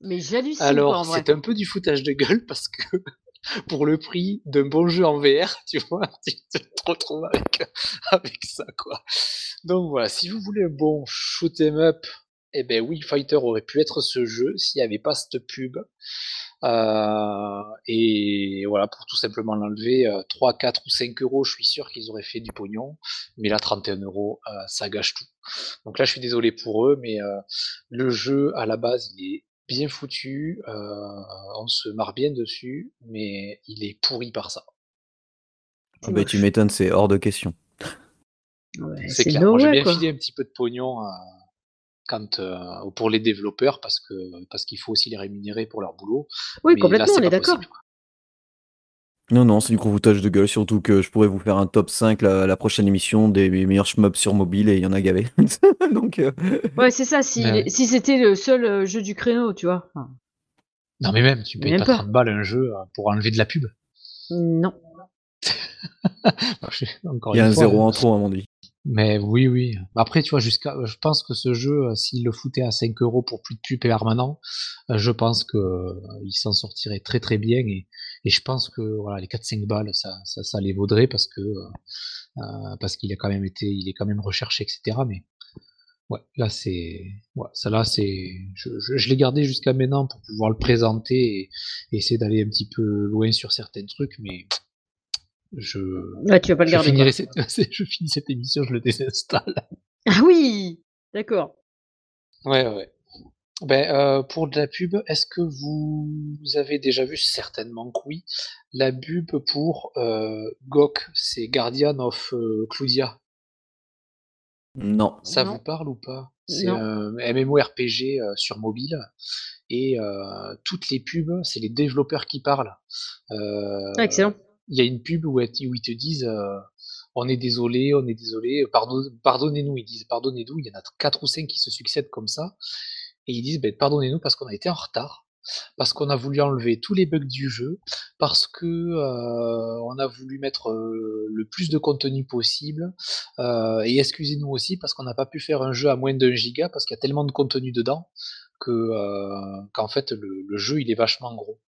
Mais j'hallucine. Alors, c'est un peu du foutage de gueule parce que *laughs* pour le prix d'un bon jeu en VR, *laughs* tu vois, tu te retrouves avec, avec ça, quoi. Donc voilà, si vous voulez un bon shoot 'em up, eh ben oui, Fighter aurait pu être ce jeu s'il n'y avait pas cette pub. Euh, et voilà, pour tout simplement l'enlever, 3, euh, 4 ou 5 euros, je suis sûr qu'ils auraient fait du pognon. Mais là, 31 euros, euh, ça gâche tout. Donc là, je suis désolé pour eux, mais le jeu, à la base, il est bien foutu. on se marre bien dessus, mais il est pourri par ça. Ah bah, tu m'étonnes, c'est hors de question. c'est clair. Moi, j'ai bien filé un petit peu de pognon à quand, euh, pour les développeurs parce que parce qu'il faut aussi les rémunérer pour leur boulot. Oui, complètement, on est d'accord. Non, non, c'est du gros foutage de gueule, surtout que je pourrais vous faire un top 5 la, prochaine émission des meilleurs shmups sur mobile et il y en a gavé. *laughs* Donc, euh, Ouais, c'est ça, si, ben si c'était le seul euh, jeu du créneau, tu vois. Non, mais même, tu payes pas 30 balles un jeu pour enlever de la pub. Non. *laughs* il y a un zéro en trop, à mon avis. Mais oui, oui. Après, tu vois, jusqu'à, je pense que ce jeu, euh, s'il le foutait à 5 euros pour plus de pub permanent, euh, je pense que euh, il s'en sortirait très très bien et, et je pense que voilà, les 4-5 balles, ça, ça, ça, les vaudrait parce que parce qu'il a quand même été, il est quand même recherché, etc. Mais ouais, là c'est, ouais, ça là c'est, je, je, l'ai gardé jusqu'à maintenant pour pouvoir le présenter et, et essayer d'aller un petit peu loin sur certains trucs, mais je, tu vas pas le garder. *laughs* je finis cette émission, je le désinstalle. Ah oui, d'accord. Ouais, ouais. Ben, euh, pour de la pub, est-ce que vous avez déjà vu, certainement que oui, la pub pour euh, GOK, c'est Guardian of euh, Cludia Non. Ça vous parle ou pas? C'est un MMORPG sur mobile et toutes les pubs, c'est les développeurs qui parlent. Ah, excellent il y a une pub où, ils te disent euh, on est désolé, on est désolé, pardon, pardonnez-nous. Ils disent pardonnez-nous. Il y en a quatre ou cinq qui se succèdent comme ça. Et ils disent ben, pardonnez-nous parce qu'on a été en retard, parce qu'on a voulu enlever tous les bugs du jeu, parce que euh, on a voulu mettre euh, le plus de contenu possible. et excusez-nous aussi parce qu'on n'a pas pu faire un jeu à moins d'un giga parce qu'il y a tellement de contenu dedans que qu'en fait le jeu il est vachement gros.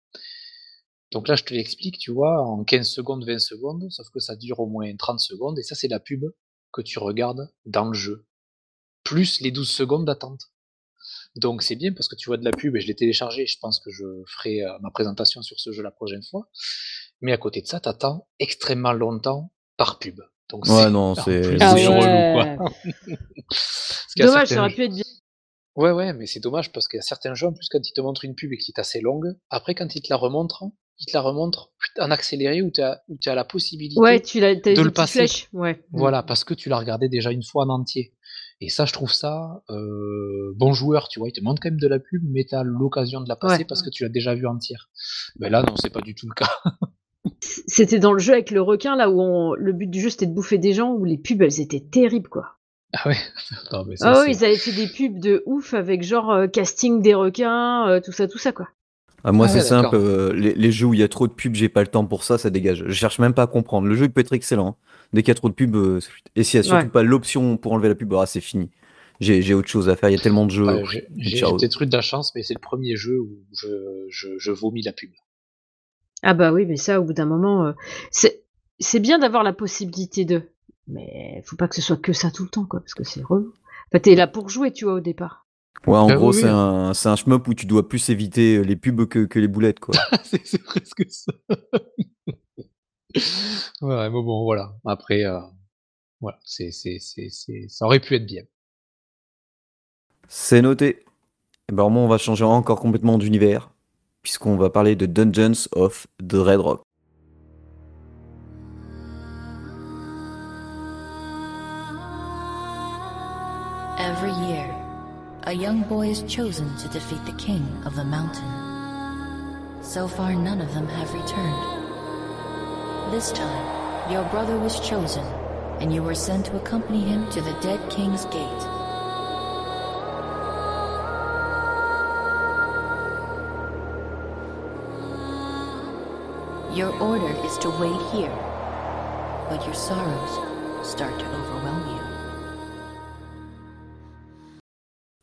Donc là, je te l'explique, tu vois, en 15 secondes, 20 secondes, sauf que ça dure au moins 30 secondes, et ça, c'est la pub que tu regardes dans le jeu. Plus les 12 secondes d'attente. Donc c'est bien parce que tu vois de la pub et je l'ai téléchargé, je pense que je ferai euh, ma présentation sur ce jeu la prochaine fois. Mais à côté de ça, t'attends extrêmement longtemps par pub. Donc ouais, non, c'est relou, quoi. *laughs* Dommage, ça aurait pu être bien. Ouais, ouais, mais c'est dommage parce qu'il y a certains jeux, en plus, quand ils te montrent une pub et qui est assez longue, après, quand ils te la remontrent, il te la remontre en accéléré où tu as, as, la possibilité ouais, tu de le passer. Ouais. Voilà, parce que tu l'as regardé déjà une fois en entier. Et ça, je trouve ça euh, bon joueur, tu vois. Il te montre quand même de la pub, mais tu as l'occasion de la passer parce que tu l'as déjà vu entière. Mais là, non, c'est pas du tout le cas. *laughs* C'était dans le jeu avec le requin, là où on... le but du jeu c'était de bouffer des gens, où les pubs elles étaient terribles quoi. Ah ouais? *laughs* Non, mais ça, Ah ouais, ils avaient fait des pubs de ouf avec genre euh, casting des requins, euh, tout ça, tout ça quoi. Ah, moi, ah c'est simple, euh, les, jeux où il y a trop de pubs, j'ai pas le temps pour ça, ça dégage. Je cherche même pas à comprendre. Le jeu il peut être excellent. Hein. Dès qu'il y a trop de pubs, et s'il y a surtout pas l'option pour enlever la pub, ah, c'est fini. J'ai autre chose à faire, il y a tellement de jeux. j'ai peut-être eu de la chance, mais c'est le premier jeu où je, je, vomis la pub. Ah bah oui, mais ça, au bout d'un moment, c'est c'est bien d'avoir la possibilité de. Mais faut pas que ce soit que ça tout le temps, quoi, parce que c'est relou. Enfin, t'es là pour jouer, tu vois, au départ. Ouais, en ah gros, c'est un, un shmup où tu dois plus éviter les pubs que, que les boulettes, quoi. *laughs* c'est presque ça. *laughs* ouais, mais bon, voilà. Après, euh, voilà, c'est, c'est, c'est, ça aurait pu être bien. C'est noté. Et ben, on va changer encore complètement d'univers, puisqu'on va parler de Dungeons of Dreadrock. Every a young boy is chosen to defeat the king of the mountain. So far, none of them have returned. This time, your brother was chosen, and you were sent to accompany him to the dead king's gate. Your order is to wait here, but your sorrows start to overwhelm you.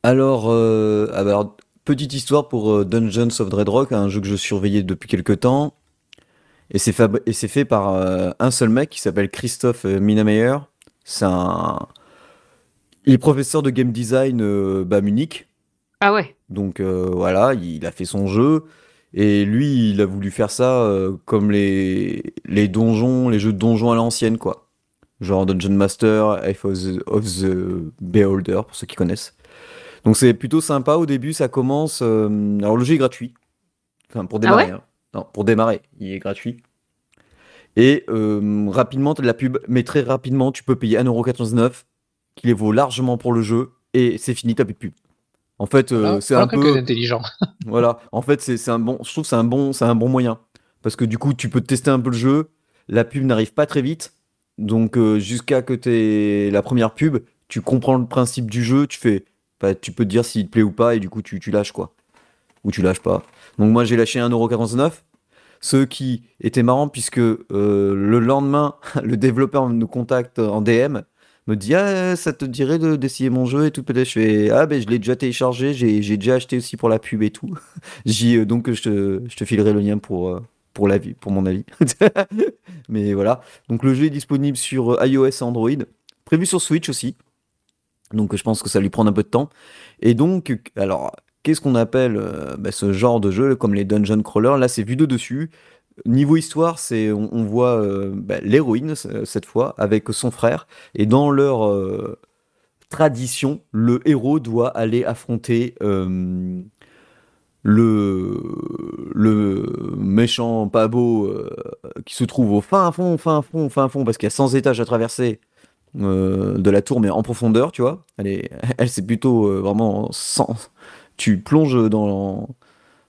Alors, euh, ah bah alors, petite histoire pour euh, Dungeons of Dreadrock, un jeu que je surveillais depuis quelques temps. Et c'est fait par euh, un seul mec qui s'appelle Christophe Minameyer. C'est un. Il est professeur de game design bah, Munich. Ah ouais. Donc voilà, il a fait son jeu. Et lui, il a voulu faire ça comme les, les donjons, les jeux de donjons à l'ancienne, quoi. Genre Dungeon Master, F of the Beholder, pour ceux qui connaissent. Donc c'est plutôt sympa au début, ça commence. Euh, alors le jeu est gratuit. Enfin, pour ah démarrer. Hein. Non, pour démarrer, il est gratuit. Et euh, rapidement, tu as de la pub, mais très rapidement, tu peux payer 1,99€ qui les vaut largement pour le jeu, et c'est fini, t'as plus de pub. En fait, euh, c'est un peu intelligent. *laughs* voilà. En fait, c'est un bon. Je trouve c'est un bon, c'est un bon moyen parce que du coup, tu peux tester un peu le jeu. La pub n'arrive pas très vite, donc jusqu'à que tu aies la première pub, tu comprends le principe du jeu. Tu fais, tu peux te dire s'il te plaît ou pas, et du coup, tu, lâches quoi. Ou tu lâches pas. Donc, moi, j'ai lâché 1,49€. Ce qui était marrant, puisque euh, le lendemain, *laughs* le développeur nous contacte en DM, me dit Ah, ça te dirait d'essayer mon jeu et tout? Peut-être je fais Ah, ben je l'ai déjà téléchargé, j'ai déjà acheté aussi pour la pub et tout. *laughs* Euh, donc je te, je filerai le lien pour, euh, pour, la, pour mon avis. *laughs* Mais voilà. Donc le jeu est disponible sur iOS et Android. Prévu sur Switch aussi. Donc je pense que ça lui prend un peu de temps. Et donc, alors, qu'est-ce qu'on appelle euh, bah, ce genre de jeu comme les dungeon crawlers? Là, c'est vu de dessus. Niveau histoire, c'est on, voit euh, bah, l'héroïne cette fois avec son frère et dans leur euh, tradition, le héros doit aller affronter le méchant pas beau qui se trouve au fin fond, fin fond, fin fond parce qu'il y a 100 étages à traverser euh, de la tour, mais en profondeur, tu vois. Elle, est, *laughs* elle c'est plutôt euh, vraiment sans. Tu plonges dans,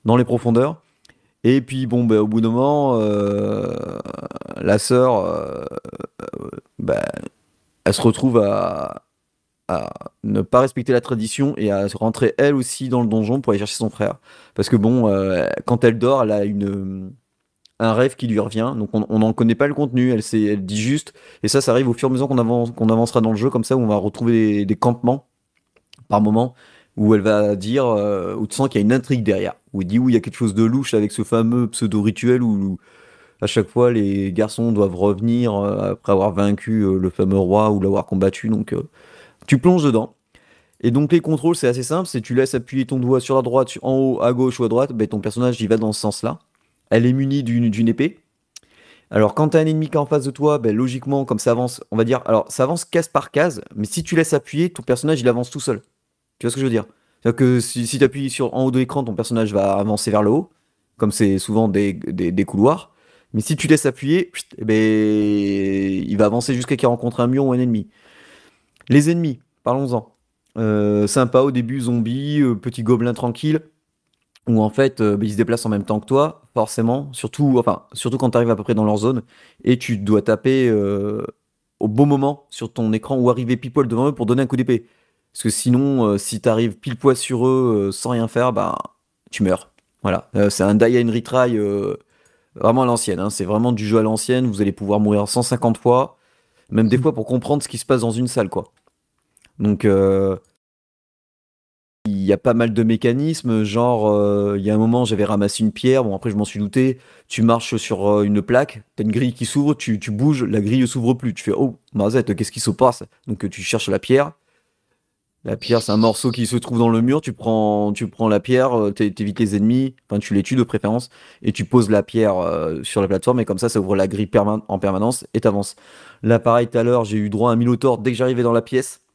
dans les profondeurs. Et puis, bon, bah, au bout d'un moment, euh, la sœur, bah, elle se retrouve à, à ne pas respecter la tradition et à rentrer elle aussi dans le donjon pour aller chercher son frère. Parce que bon, quand elle dort, elle a une, un rêve qui lui revient. Donc on n'en connaît pas le contenu. Elle, elle dit juste. Et ça, ça arrive au fur et à mesure qu'on avance, avancera dans le jeu, comme ça, où on va retrouver des, campements par moment où elle va dire, euh, où tu sens qu'il y a une intrigue derrière, où il dit où il y a quelque chose de louche avec ce fameux pseudo-rituel où, à chaque fois les garçons doivent revenir euh, après avoir vaincu euh, le fameux roi ou l'avoir combattu. Donc tu plonges dedans. Et donc les contrôles c'est assez simple, c'est tu laisses appuyer ton doigt sur la droite, en haut, à gauche ou à droite, ben, ton personnage il va dans ce sens-là elle est munie d'une épée. Alors, quand tu as un ennemi qui est en face de toi, ben, logiquement, comme ça avance, on va dire, alors ça avance case par case, mais si tu laisses appuyer, ton personnage il avance tout seul. Tu vois ce que je veux dire? C'est-à-dire que si, tu appuies sur en haut de l'écran, ton personnage va avancer vers le haut, comme c'est souvent des, couloirs. Mais si tu laisses appuyer, eh ben, il va avancer jusqu'à qu'il rencontre un mur ou un ennemi. Les ennemis, parlons-en. Euh, sympa au début, zombie, euh, petit gobelin tranquille. Où en fait, euh, bah, ils se déplacent en même temps que toi, forcément, surtout, enfin, surtout quand tu arrives à peu près dans leur zone, et tu dois taper euh, au bon moment sur ton écran ou arriver pile poil devant eux pour donner un coup d'épée. Parce que sinon, euh, si tu arrives pile poil sur eux sans rien faire, bah, tu meurs. Voilà, c'est un die and retry vraiment à l'ancienne. Hein. C'est vraiment du jeu à l'ancienne. Vous allez pouvoir mourir 150 fois, même des mmh. fois pour comprendre ce qui se passe dans une salle, quoi. Donc, il y a pas mal de mécanismes, genre, euh, il y a un moment, j'avais ramassé une pierre, bon après je m'en suis douté, tu marches sur euh, une plaque, t'as une grille qui s'ouvre, tu, bouges, la grille s'ouvre plus, tu fais, oh, mazette, qu'est-ce qui se passe? Donc euh, tu cherches la pierre, la pierre c'est un morceau qui se trouve dans le mur, tu prends, tu prends la pierre, t'évites les ennemis, enfin tu les tues de préférence, et tu poses la pierre sur la plateforme, et comme ça, ça ouvre la grille en permanence, et t'avances. Là pareil, tout à l'heure, j'ai eu droit à un Minotaur dès que j'arrivais dans la pièce,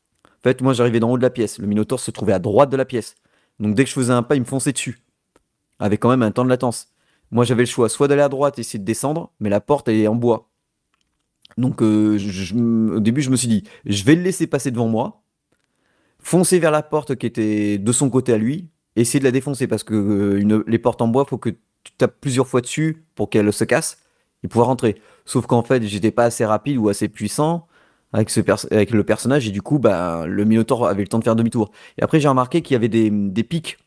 en fait, moi, j'arrivais dans haut de la pièce. Le Minotaur se trouvait à droite de la pièce. Donc, dès que je faisais un pas, il me fonçait dessus. Avec quand même un temps de latence. Moi, j'avais le choix soit d'aller à droite et essayer de descendre, mais la porte, elle est en bois. Donc, euh, au début, je me suis dit, je vais le laisser passer devant moi, foncer vers la porte qui était de son côté à lui, essayer de la défoncer parce que euh, les portes en bois, il faut que tu tapes plusieurs fois dessus pour qu'elle se casse et pouvoir rentrer. Sauf qu'en fait, j'étais pas assez rapide ou assez puissant avec, le personnage et du coup bah, le Minotaur avait le temps de faire demi-tour. Et après j'ai remarqué qu'il y avait des, des pics,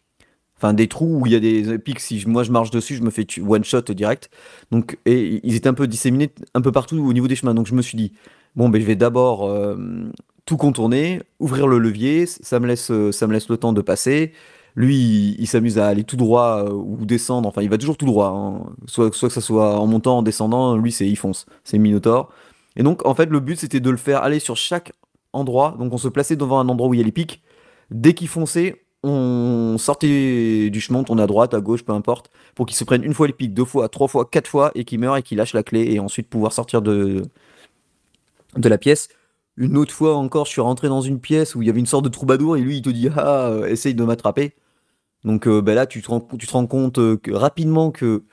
enfin des trous où il y a des pics, si moi je marche dessus je me fais one shot direct. Donc, et ils étaient un peu disséminés un peu partout au niveau des chemins. Donc je me suis dit, bon ben je vais d'abord euh, tout contourner, ouvrir le levier, ça me laisse, ça me laisse le temps de passer. Lui, il, s'amuse à aller tout droit euh, ou descendre. Enfin, il va toujours tout droit. Hein. Soit, soit que ça soit en montant, en descendant. Lui, c'est il fonce. C'est Minotaur. Et donc, en fait, le but, c'était de le faire aller sur chaque endroit. Donc, on se plaçait devant un endroit où il y a les pics. Dès qu'il fonçait, on sortait du chemin, on tournait à droite, à gauche, peu importe, pour qu'il se prenne une fois les pics, deux fois, trois fois, quatre fois, et qu'il meure et qu'il lâche la clé, et ensuite pouvoir sortir de, de la pièce. Une autre fois encore, je suis rentré dans une pièce où il y avait une sorte de troubadour, et lui, il te dit Ah, euh, essaye de m'attraper. Donc euh, ben là, tu te, rends, tu te rends compte euh, rapidement que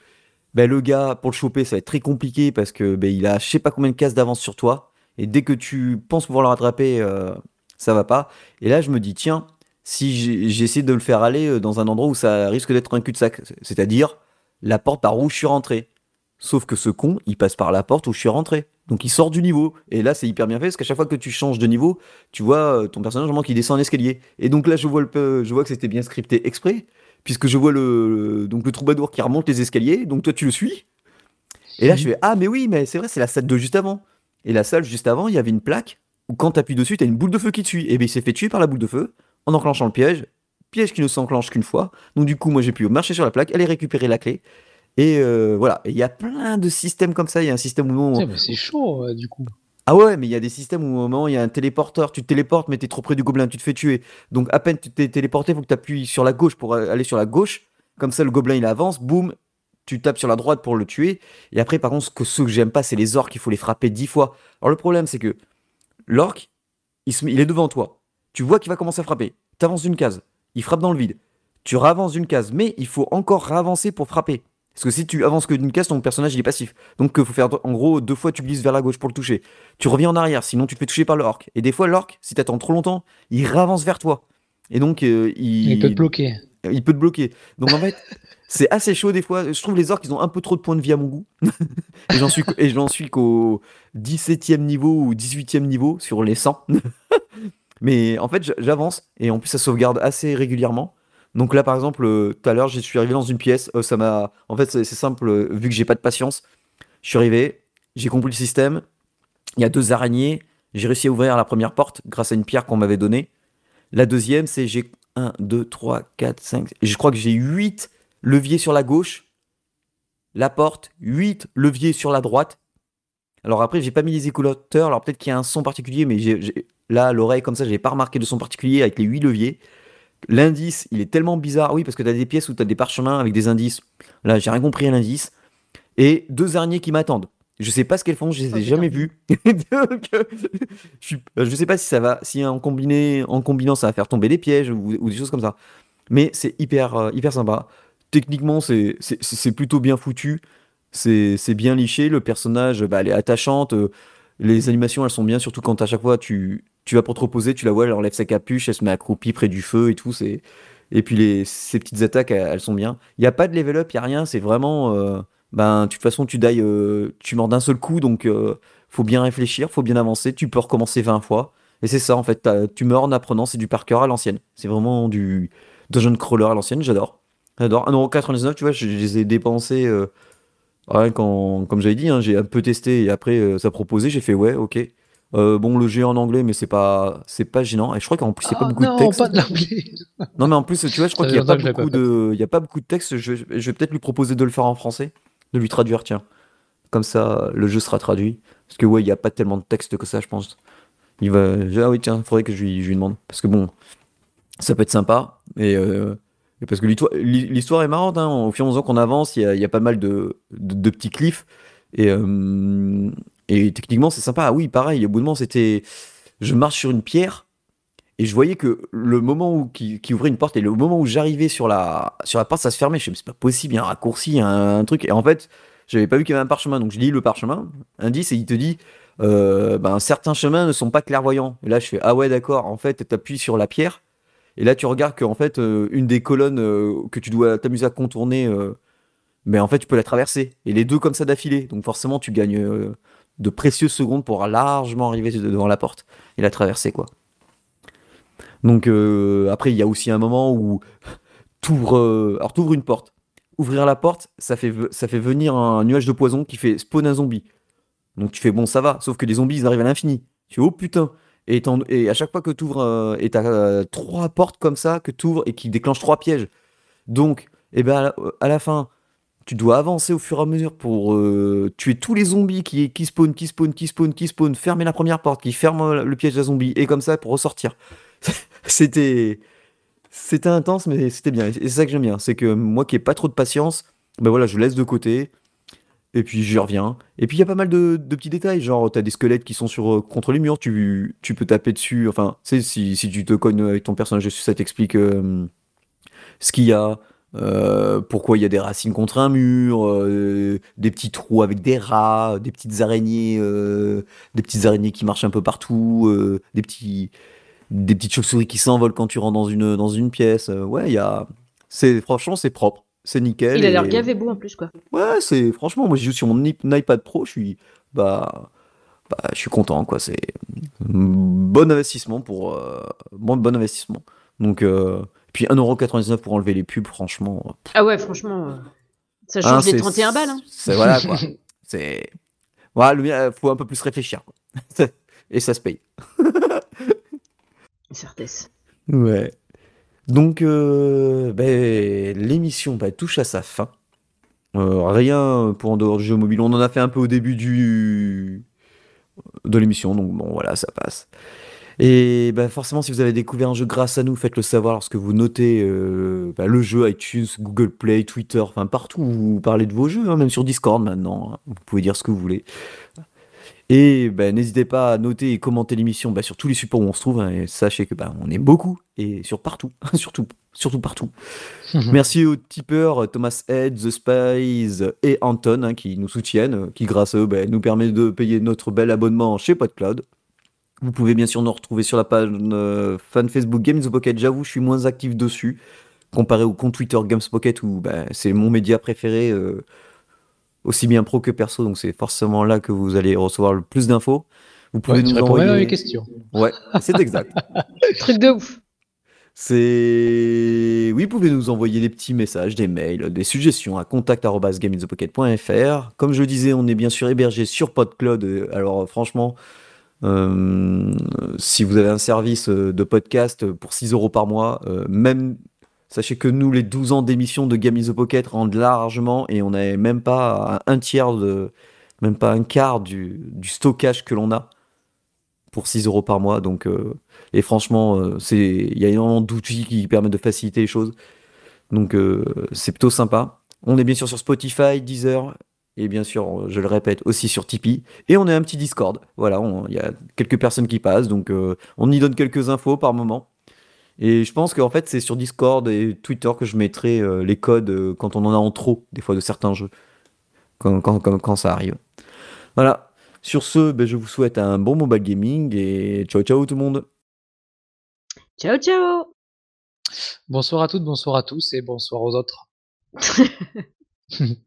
ben, le gars, pour le choper, ça va être très compliqué parce que ben, il a je sais pas combien de cases d'avance sur toi. Et dès que tu penses pouvoir le rattraper, euh, ça va pas. Et là, je me dis, tiens, si j'essaie de le faire aller euh, dans un endroit où ça risque d'être un cul-de-sac, c'est-à-dire la porte par où je suis rentré. Sauf que ce con, il passe par la porte où je suis rentré. Donc il sort du niveau. Et là, c'est hyper bien fait parce qu'à chaque fois que tu changes de niveau, tu vois euh, ton personnage vraiment qui descend en escalier. Et donc là, je vois, le, je vois que c'était bien scripté exprès puisque je vois le, troubadour qui remonte les escaliers, donc toi tu le suis. Et là je fais ah mais oui mais c'est vrai c'est la salle de juste avant. Et la salle juste avant il y avait une plaque où quand tu appuies dessus t'as une boule de feu qui te suit. Et bien il s'est fait tuer par la boule de feu en enclenchant le piège, piège qui ne s'enclenche qu'une fois. Donc du coup moi j'ai pu marcher sur la plaque, aller récupérer la clé. Et euh, voilà, il y a plein de systèmes comme ça. Il y a un système où C'est chaud euh, du coup. Ah ouais, mais il y a des systèmes où au moment il y a un téléporteur, tu te téléportes, mais t'es trop près du gobelin, tu te fais tuer. Donc à peine tu t'es téléporté, faut que tu appuies sur la gauche pour aller sur la gauche. Comme ça, le gobelin il avance, boum, tu tapes sur la droite pour le tuer. Et après, par contre, ce que, ce que j'aime pas, c'est les orques, il faut les frapper dix fois. Alors le problème, c'est que l'orque, il, il est devant toi. Tu vois qu'il va commencer à frapper. Tu avances une case, il frappe dans le vide. Tu ravances une case, mais il faut encore ravancer pour frapper. Parce que si tu avances que d'une case, ton personnage il est passif. Donc il faut faire en gros deux fois tu glisses vers la gauche pour le toucher. Tu reviens en arrière, sinon tu te fais toucher par le orc. Et des fois l'orc, si tu attends trop longtemps, il ravance vers toi. Et donc euh, il... il peut te bloquer. Il peut te bloquer. Donc en fait, *laughs* c'est assez chaud des fois. Je trouve les orcs ils ont un peu trop de points de vie à mon goût. *laughs* et j'en suis et j'en suis qu'au 17e niveau ou 18e niveau sur les 100. *laughs* Mais en fait, j'avance et en plus ça sauvegarde assez régulièrement. Donc là, par exemple, euh, tout à l'heure, je suis arrivé dans une pièce. Euh, ça m'a. En fait, c'est simple. Euh, vu que j'ai pas de patience, je suis arrivé, j'ai compris le système. Il y a deux araignées. J'ai réussi à ouvrir la première porte grâce à une pierre qu'on m'avait donnée. La deuxième, c'est j'ai 1, 2, 3, 4, 5. Je crois que j'ai 8 leviers sur la gauche. La porte, 8 leviers sur la droite. Alors après, j'ai pas mis les écouteurs. Alors peut-être qu'il y a un son particulier, mais j'ai, là, l'oreille comme ça, j'ai pas remarqué de son particulier avec les 8 leviers. L'indice, il est tellement bizarre. Oui, parce que tu as des pièces où tu as des parchemins avec des indices. Là, j'ai rien compris à l'indice. Et deux araignées qui m'attendent. Je sais pas ce qu'elles font, je les ai jamais vues. *laughs* je, ne sais pas si ça va, si en, combiné, en combinant ça va faire tomber des pièges ou, des choses comme ça. Mais c'est hyper, euh, hyper sympa. Techniquement, c'est plutôt bien foutu. C'est bien liché. Le personnage, bah, elle est attachante. Euh, les animations, elles sont bien, surtout quand à chaque fois tu, tu vas pour te reposer, tu la vois, elle enlève sa capuche, elle se met accroupie près du feu et tout. Et puis les, ces petites attaques, elles, sont bien. Il n'y a pas de level up, il n'y a rien. C'est vraiment. euh, ben, de toute façon, tu euh, tu meurs d'un seul coup, donc euh, faut bien réfléchir, faut bien avancer. Tu peux recommencer 20 fois. Et c'est ça, en fait. Tu meurs en apprenant, c'est du par cœur à l'ancienne. C'est vraiment du dungeon crawler à l'ancienne, j'adore. J'adore. 1,99€, tu vois, je, les ai dépensés. ouais, quand, comme j'avais dit, hein, j'ai un peu testé et après ça proposait, j'ai fait ouais, ok. Euh, bon, le jeu est en anglais, mais c'est pas, c'est pas gênant. Et je crois qu'en plus, il n'y a pas Ah beaucoup non, de texte. pas de l'anglais. *laughs* Non, mais en plus, tu vois, je crois qu'il n'y a pas beaucoup pas de, il y a pas beaucoup de texte. Je vais, je vais peut-être lui proposer de le faire en français, de lui traduire, tiens. Comme ça, le jeu sera traduit. Parce que ouais, il n'y a pas tellement de texte que ça, je pense. Il va, ah oui, tiens, faudrait que je lui, je lui demande. Parce que bon, ça peut être sympa. Et, euh, et parce que l'histoire, est marrante. Hein. Au fur et à mesure qu'on avance, il y a, il y a pas mal de, de, de petits cliffs. Et, euh, et techniquement, c'est sympa. Ah oui, pareil. Au bout de moment, c'était, je marche sur une pierre. Et je voyais que le moment où qui, ouvrait une porte et le moment où j'arrivais sur la porte, ça se fermait. Je me suis c'est pas possible, il y a un raccourci, un, un truc. Et en fait, j'avais pas vu qu'il y avait un parchemin. Donc je lis le parchemin, indice, et il te dit, euh, ben, certains chemins ne sont pas clairvoyants. Et là, je fais, ah ouais, d'accord. En fait, tu appuies sur la pierre. Et là, tu regardes qu'en fait, euh, une des colonnes euh, que tu dois t'amuser à contourner, mais en fait, tu peux la traverser. Et les deux comme ça d'affilée. Donc forcément, tu gagnes de précieuses secondes pour largement arriver devant la porte et la traverser, quoi. Donc euh, après, il y a aussi un moment où t'ouvres, euh, alors une porte. Ouvrir la porte, ça fait, ça fait venir un nuage de poison qui fait spawn un zombie. Donc tu fais bon, ça va. Sauf que les zombies, ils arrivent à l'infini. Tu fais oh putain. Et, et à chaque fois que t'ouvres, euh, et t'as euh, trois portes comme ça que t'ouvres et qui déclenchent trois pièges. Donc, eh ben à la, à la fin, tu dois avancer au fur et à mesure pour euh, tuer tous les zombies qui, qui qui spawnent, qui spawnent, qui spawnent, fermer la première porte, qui ferme le piège à zombie, et comme ça pour ressortir. *laughs* C'était c'était intense, mais c'était bien. Et c'est ça que j'aime bien. C'est que moi qui ai pas trop de patience, ben voilà, je laisse de côté. Et puis j'y reviens. Et puis il y a pas mal de, petits détails. Genre, t'as des squelettes qui sont sur, euh, contre les murs. Tu, tu peux taper dessus. Enfin, si, si tu te cognes avec ton personnage dessus, ça t'explique euh, ce qu'il y a. euh, pourquoi il y a des racines contre un mur, euh, des petits trous avec des rats, des petites araignées, euh, des petites araignées qui marchent un peu partout, des petits, des petites chauves-souris qui s'envolent quand tu rentres dans une, dans une pièce. Ouais, il y a. C'est, franchement, c'est propre. C'est nickel. Il a l'air et- gavé beau en plus, quoi. Ouais, c'est. Franchement, moi, je joue sur mon iPad Pro, je suis. Bah. bah, je suis content, quoi. C'est. Bon investissement pour. Bon, bon investissement. Donc. Puis 1,99€ pour enlever les pubs, franchement. Ah ouais, franchement, euh, ça hein, change les c'est- 31 balles. Hein. C'est voilà, quoi. *laughs* c'est. Voilà, mien, faut un peu plus réfléchir. quoi. *laughs* Et ça se paye. Certesse. Ouais. Donc, euh, ben, l'émission bah, touche à sa fin. Euh, rien pour en dehors du jeu mobile. On en a fait un peu au début du... de l'émission, donc bon, voilà, ça passe. Et bah, forcément, si vous avez découvert un jeu grâce à nous, faites-le savoir lorsque vous notez euh, bah, le jeu iTunes, Google Play, Twitter, enfin partout où vous parlez de vos jeux, hein, même sur Discord maintenant. hein. Vous pouvez dire ce que vous voulez. Et bah, n'hésitez pas à noter et commenter l'émission bah, sur tous les supports où on se trouve. hein, et sachez que bah, on est beaucoup et sur partout, *laughs* surtout, surtout partout. Merci aux tipeurs Thomas Head, The Spies et Anton qui nous soutiennent, qui grâce à eux nous permet de payer notre bel abonnement chez PodCloud. Vous pouvez bien sûr nous retrouver sur la page euh, fan Facebook Games Pocket. J'avoue, je suis moins actif dessus comparé au compte Twitter Games Pocket où bah, c'est mon média préféré, euh, aussi bien pro que perso. Donc c'est forcément là que vous allez recevoir le plus d'infos. Vous pouvez Ouais, nous même à envoyer. mes questions. Ouais, c'est exact. *laughs* Truc de ouf. C'est. Oui, vous pouvez nous envoyer des petits messages, des mails, des suggestions à contact.gameinthepocket.fr. Comme je le disais, on est bien sûr hébergé sur PodCloud. Alors, franchement, euh, si vous avez un service euh, de podcast pour 6 euros par mois, euh, même. Sachez que nous, les 12 ans d'émission de Game the Pocket rendent largement et on n'est même pas un tiers de. Même pas un quart du, stockage que l'on a pour 6 euros par mois. Donc. euh, et franchement, euh, il y a énormément d'outils qui permettent de faciliter les choses. Donc euh, c'est plutôt sympa. On est bien sûr sur Spotify, Deezer, et bien sûr, je le répète, aussi sur Tipeee. Et on a un petit Discord. Voilà, on- il y a quelques personnes qui passent, donc euh, on y donne quelques infos par moment. Et je pense qu'en fait, c'est sur Discord et Twitter que je mettrai euh, les codes euh, quand on en a en trop, des fois, de certains jeux. Quand, quand, quand, quand ça arrive. Voilà. Sur ce, ben, je vous souhaite un bon mobile gaming et ciao ciao tout le monde. Ciao, ciao Bonsoir à toutes, bonsoir à tous et bonsoir aux autres. *laughs*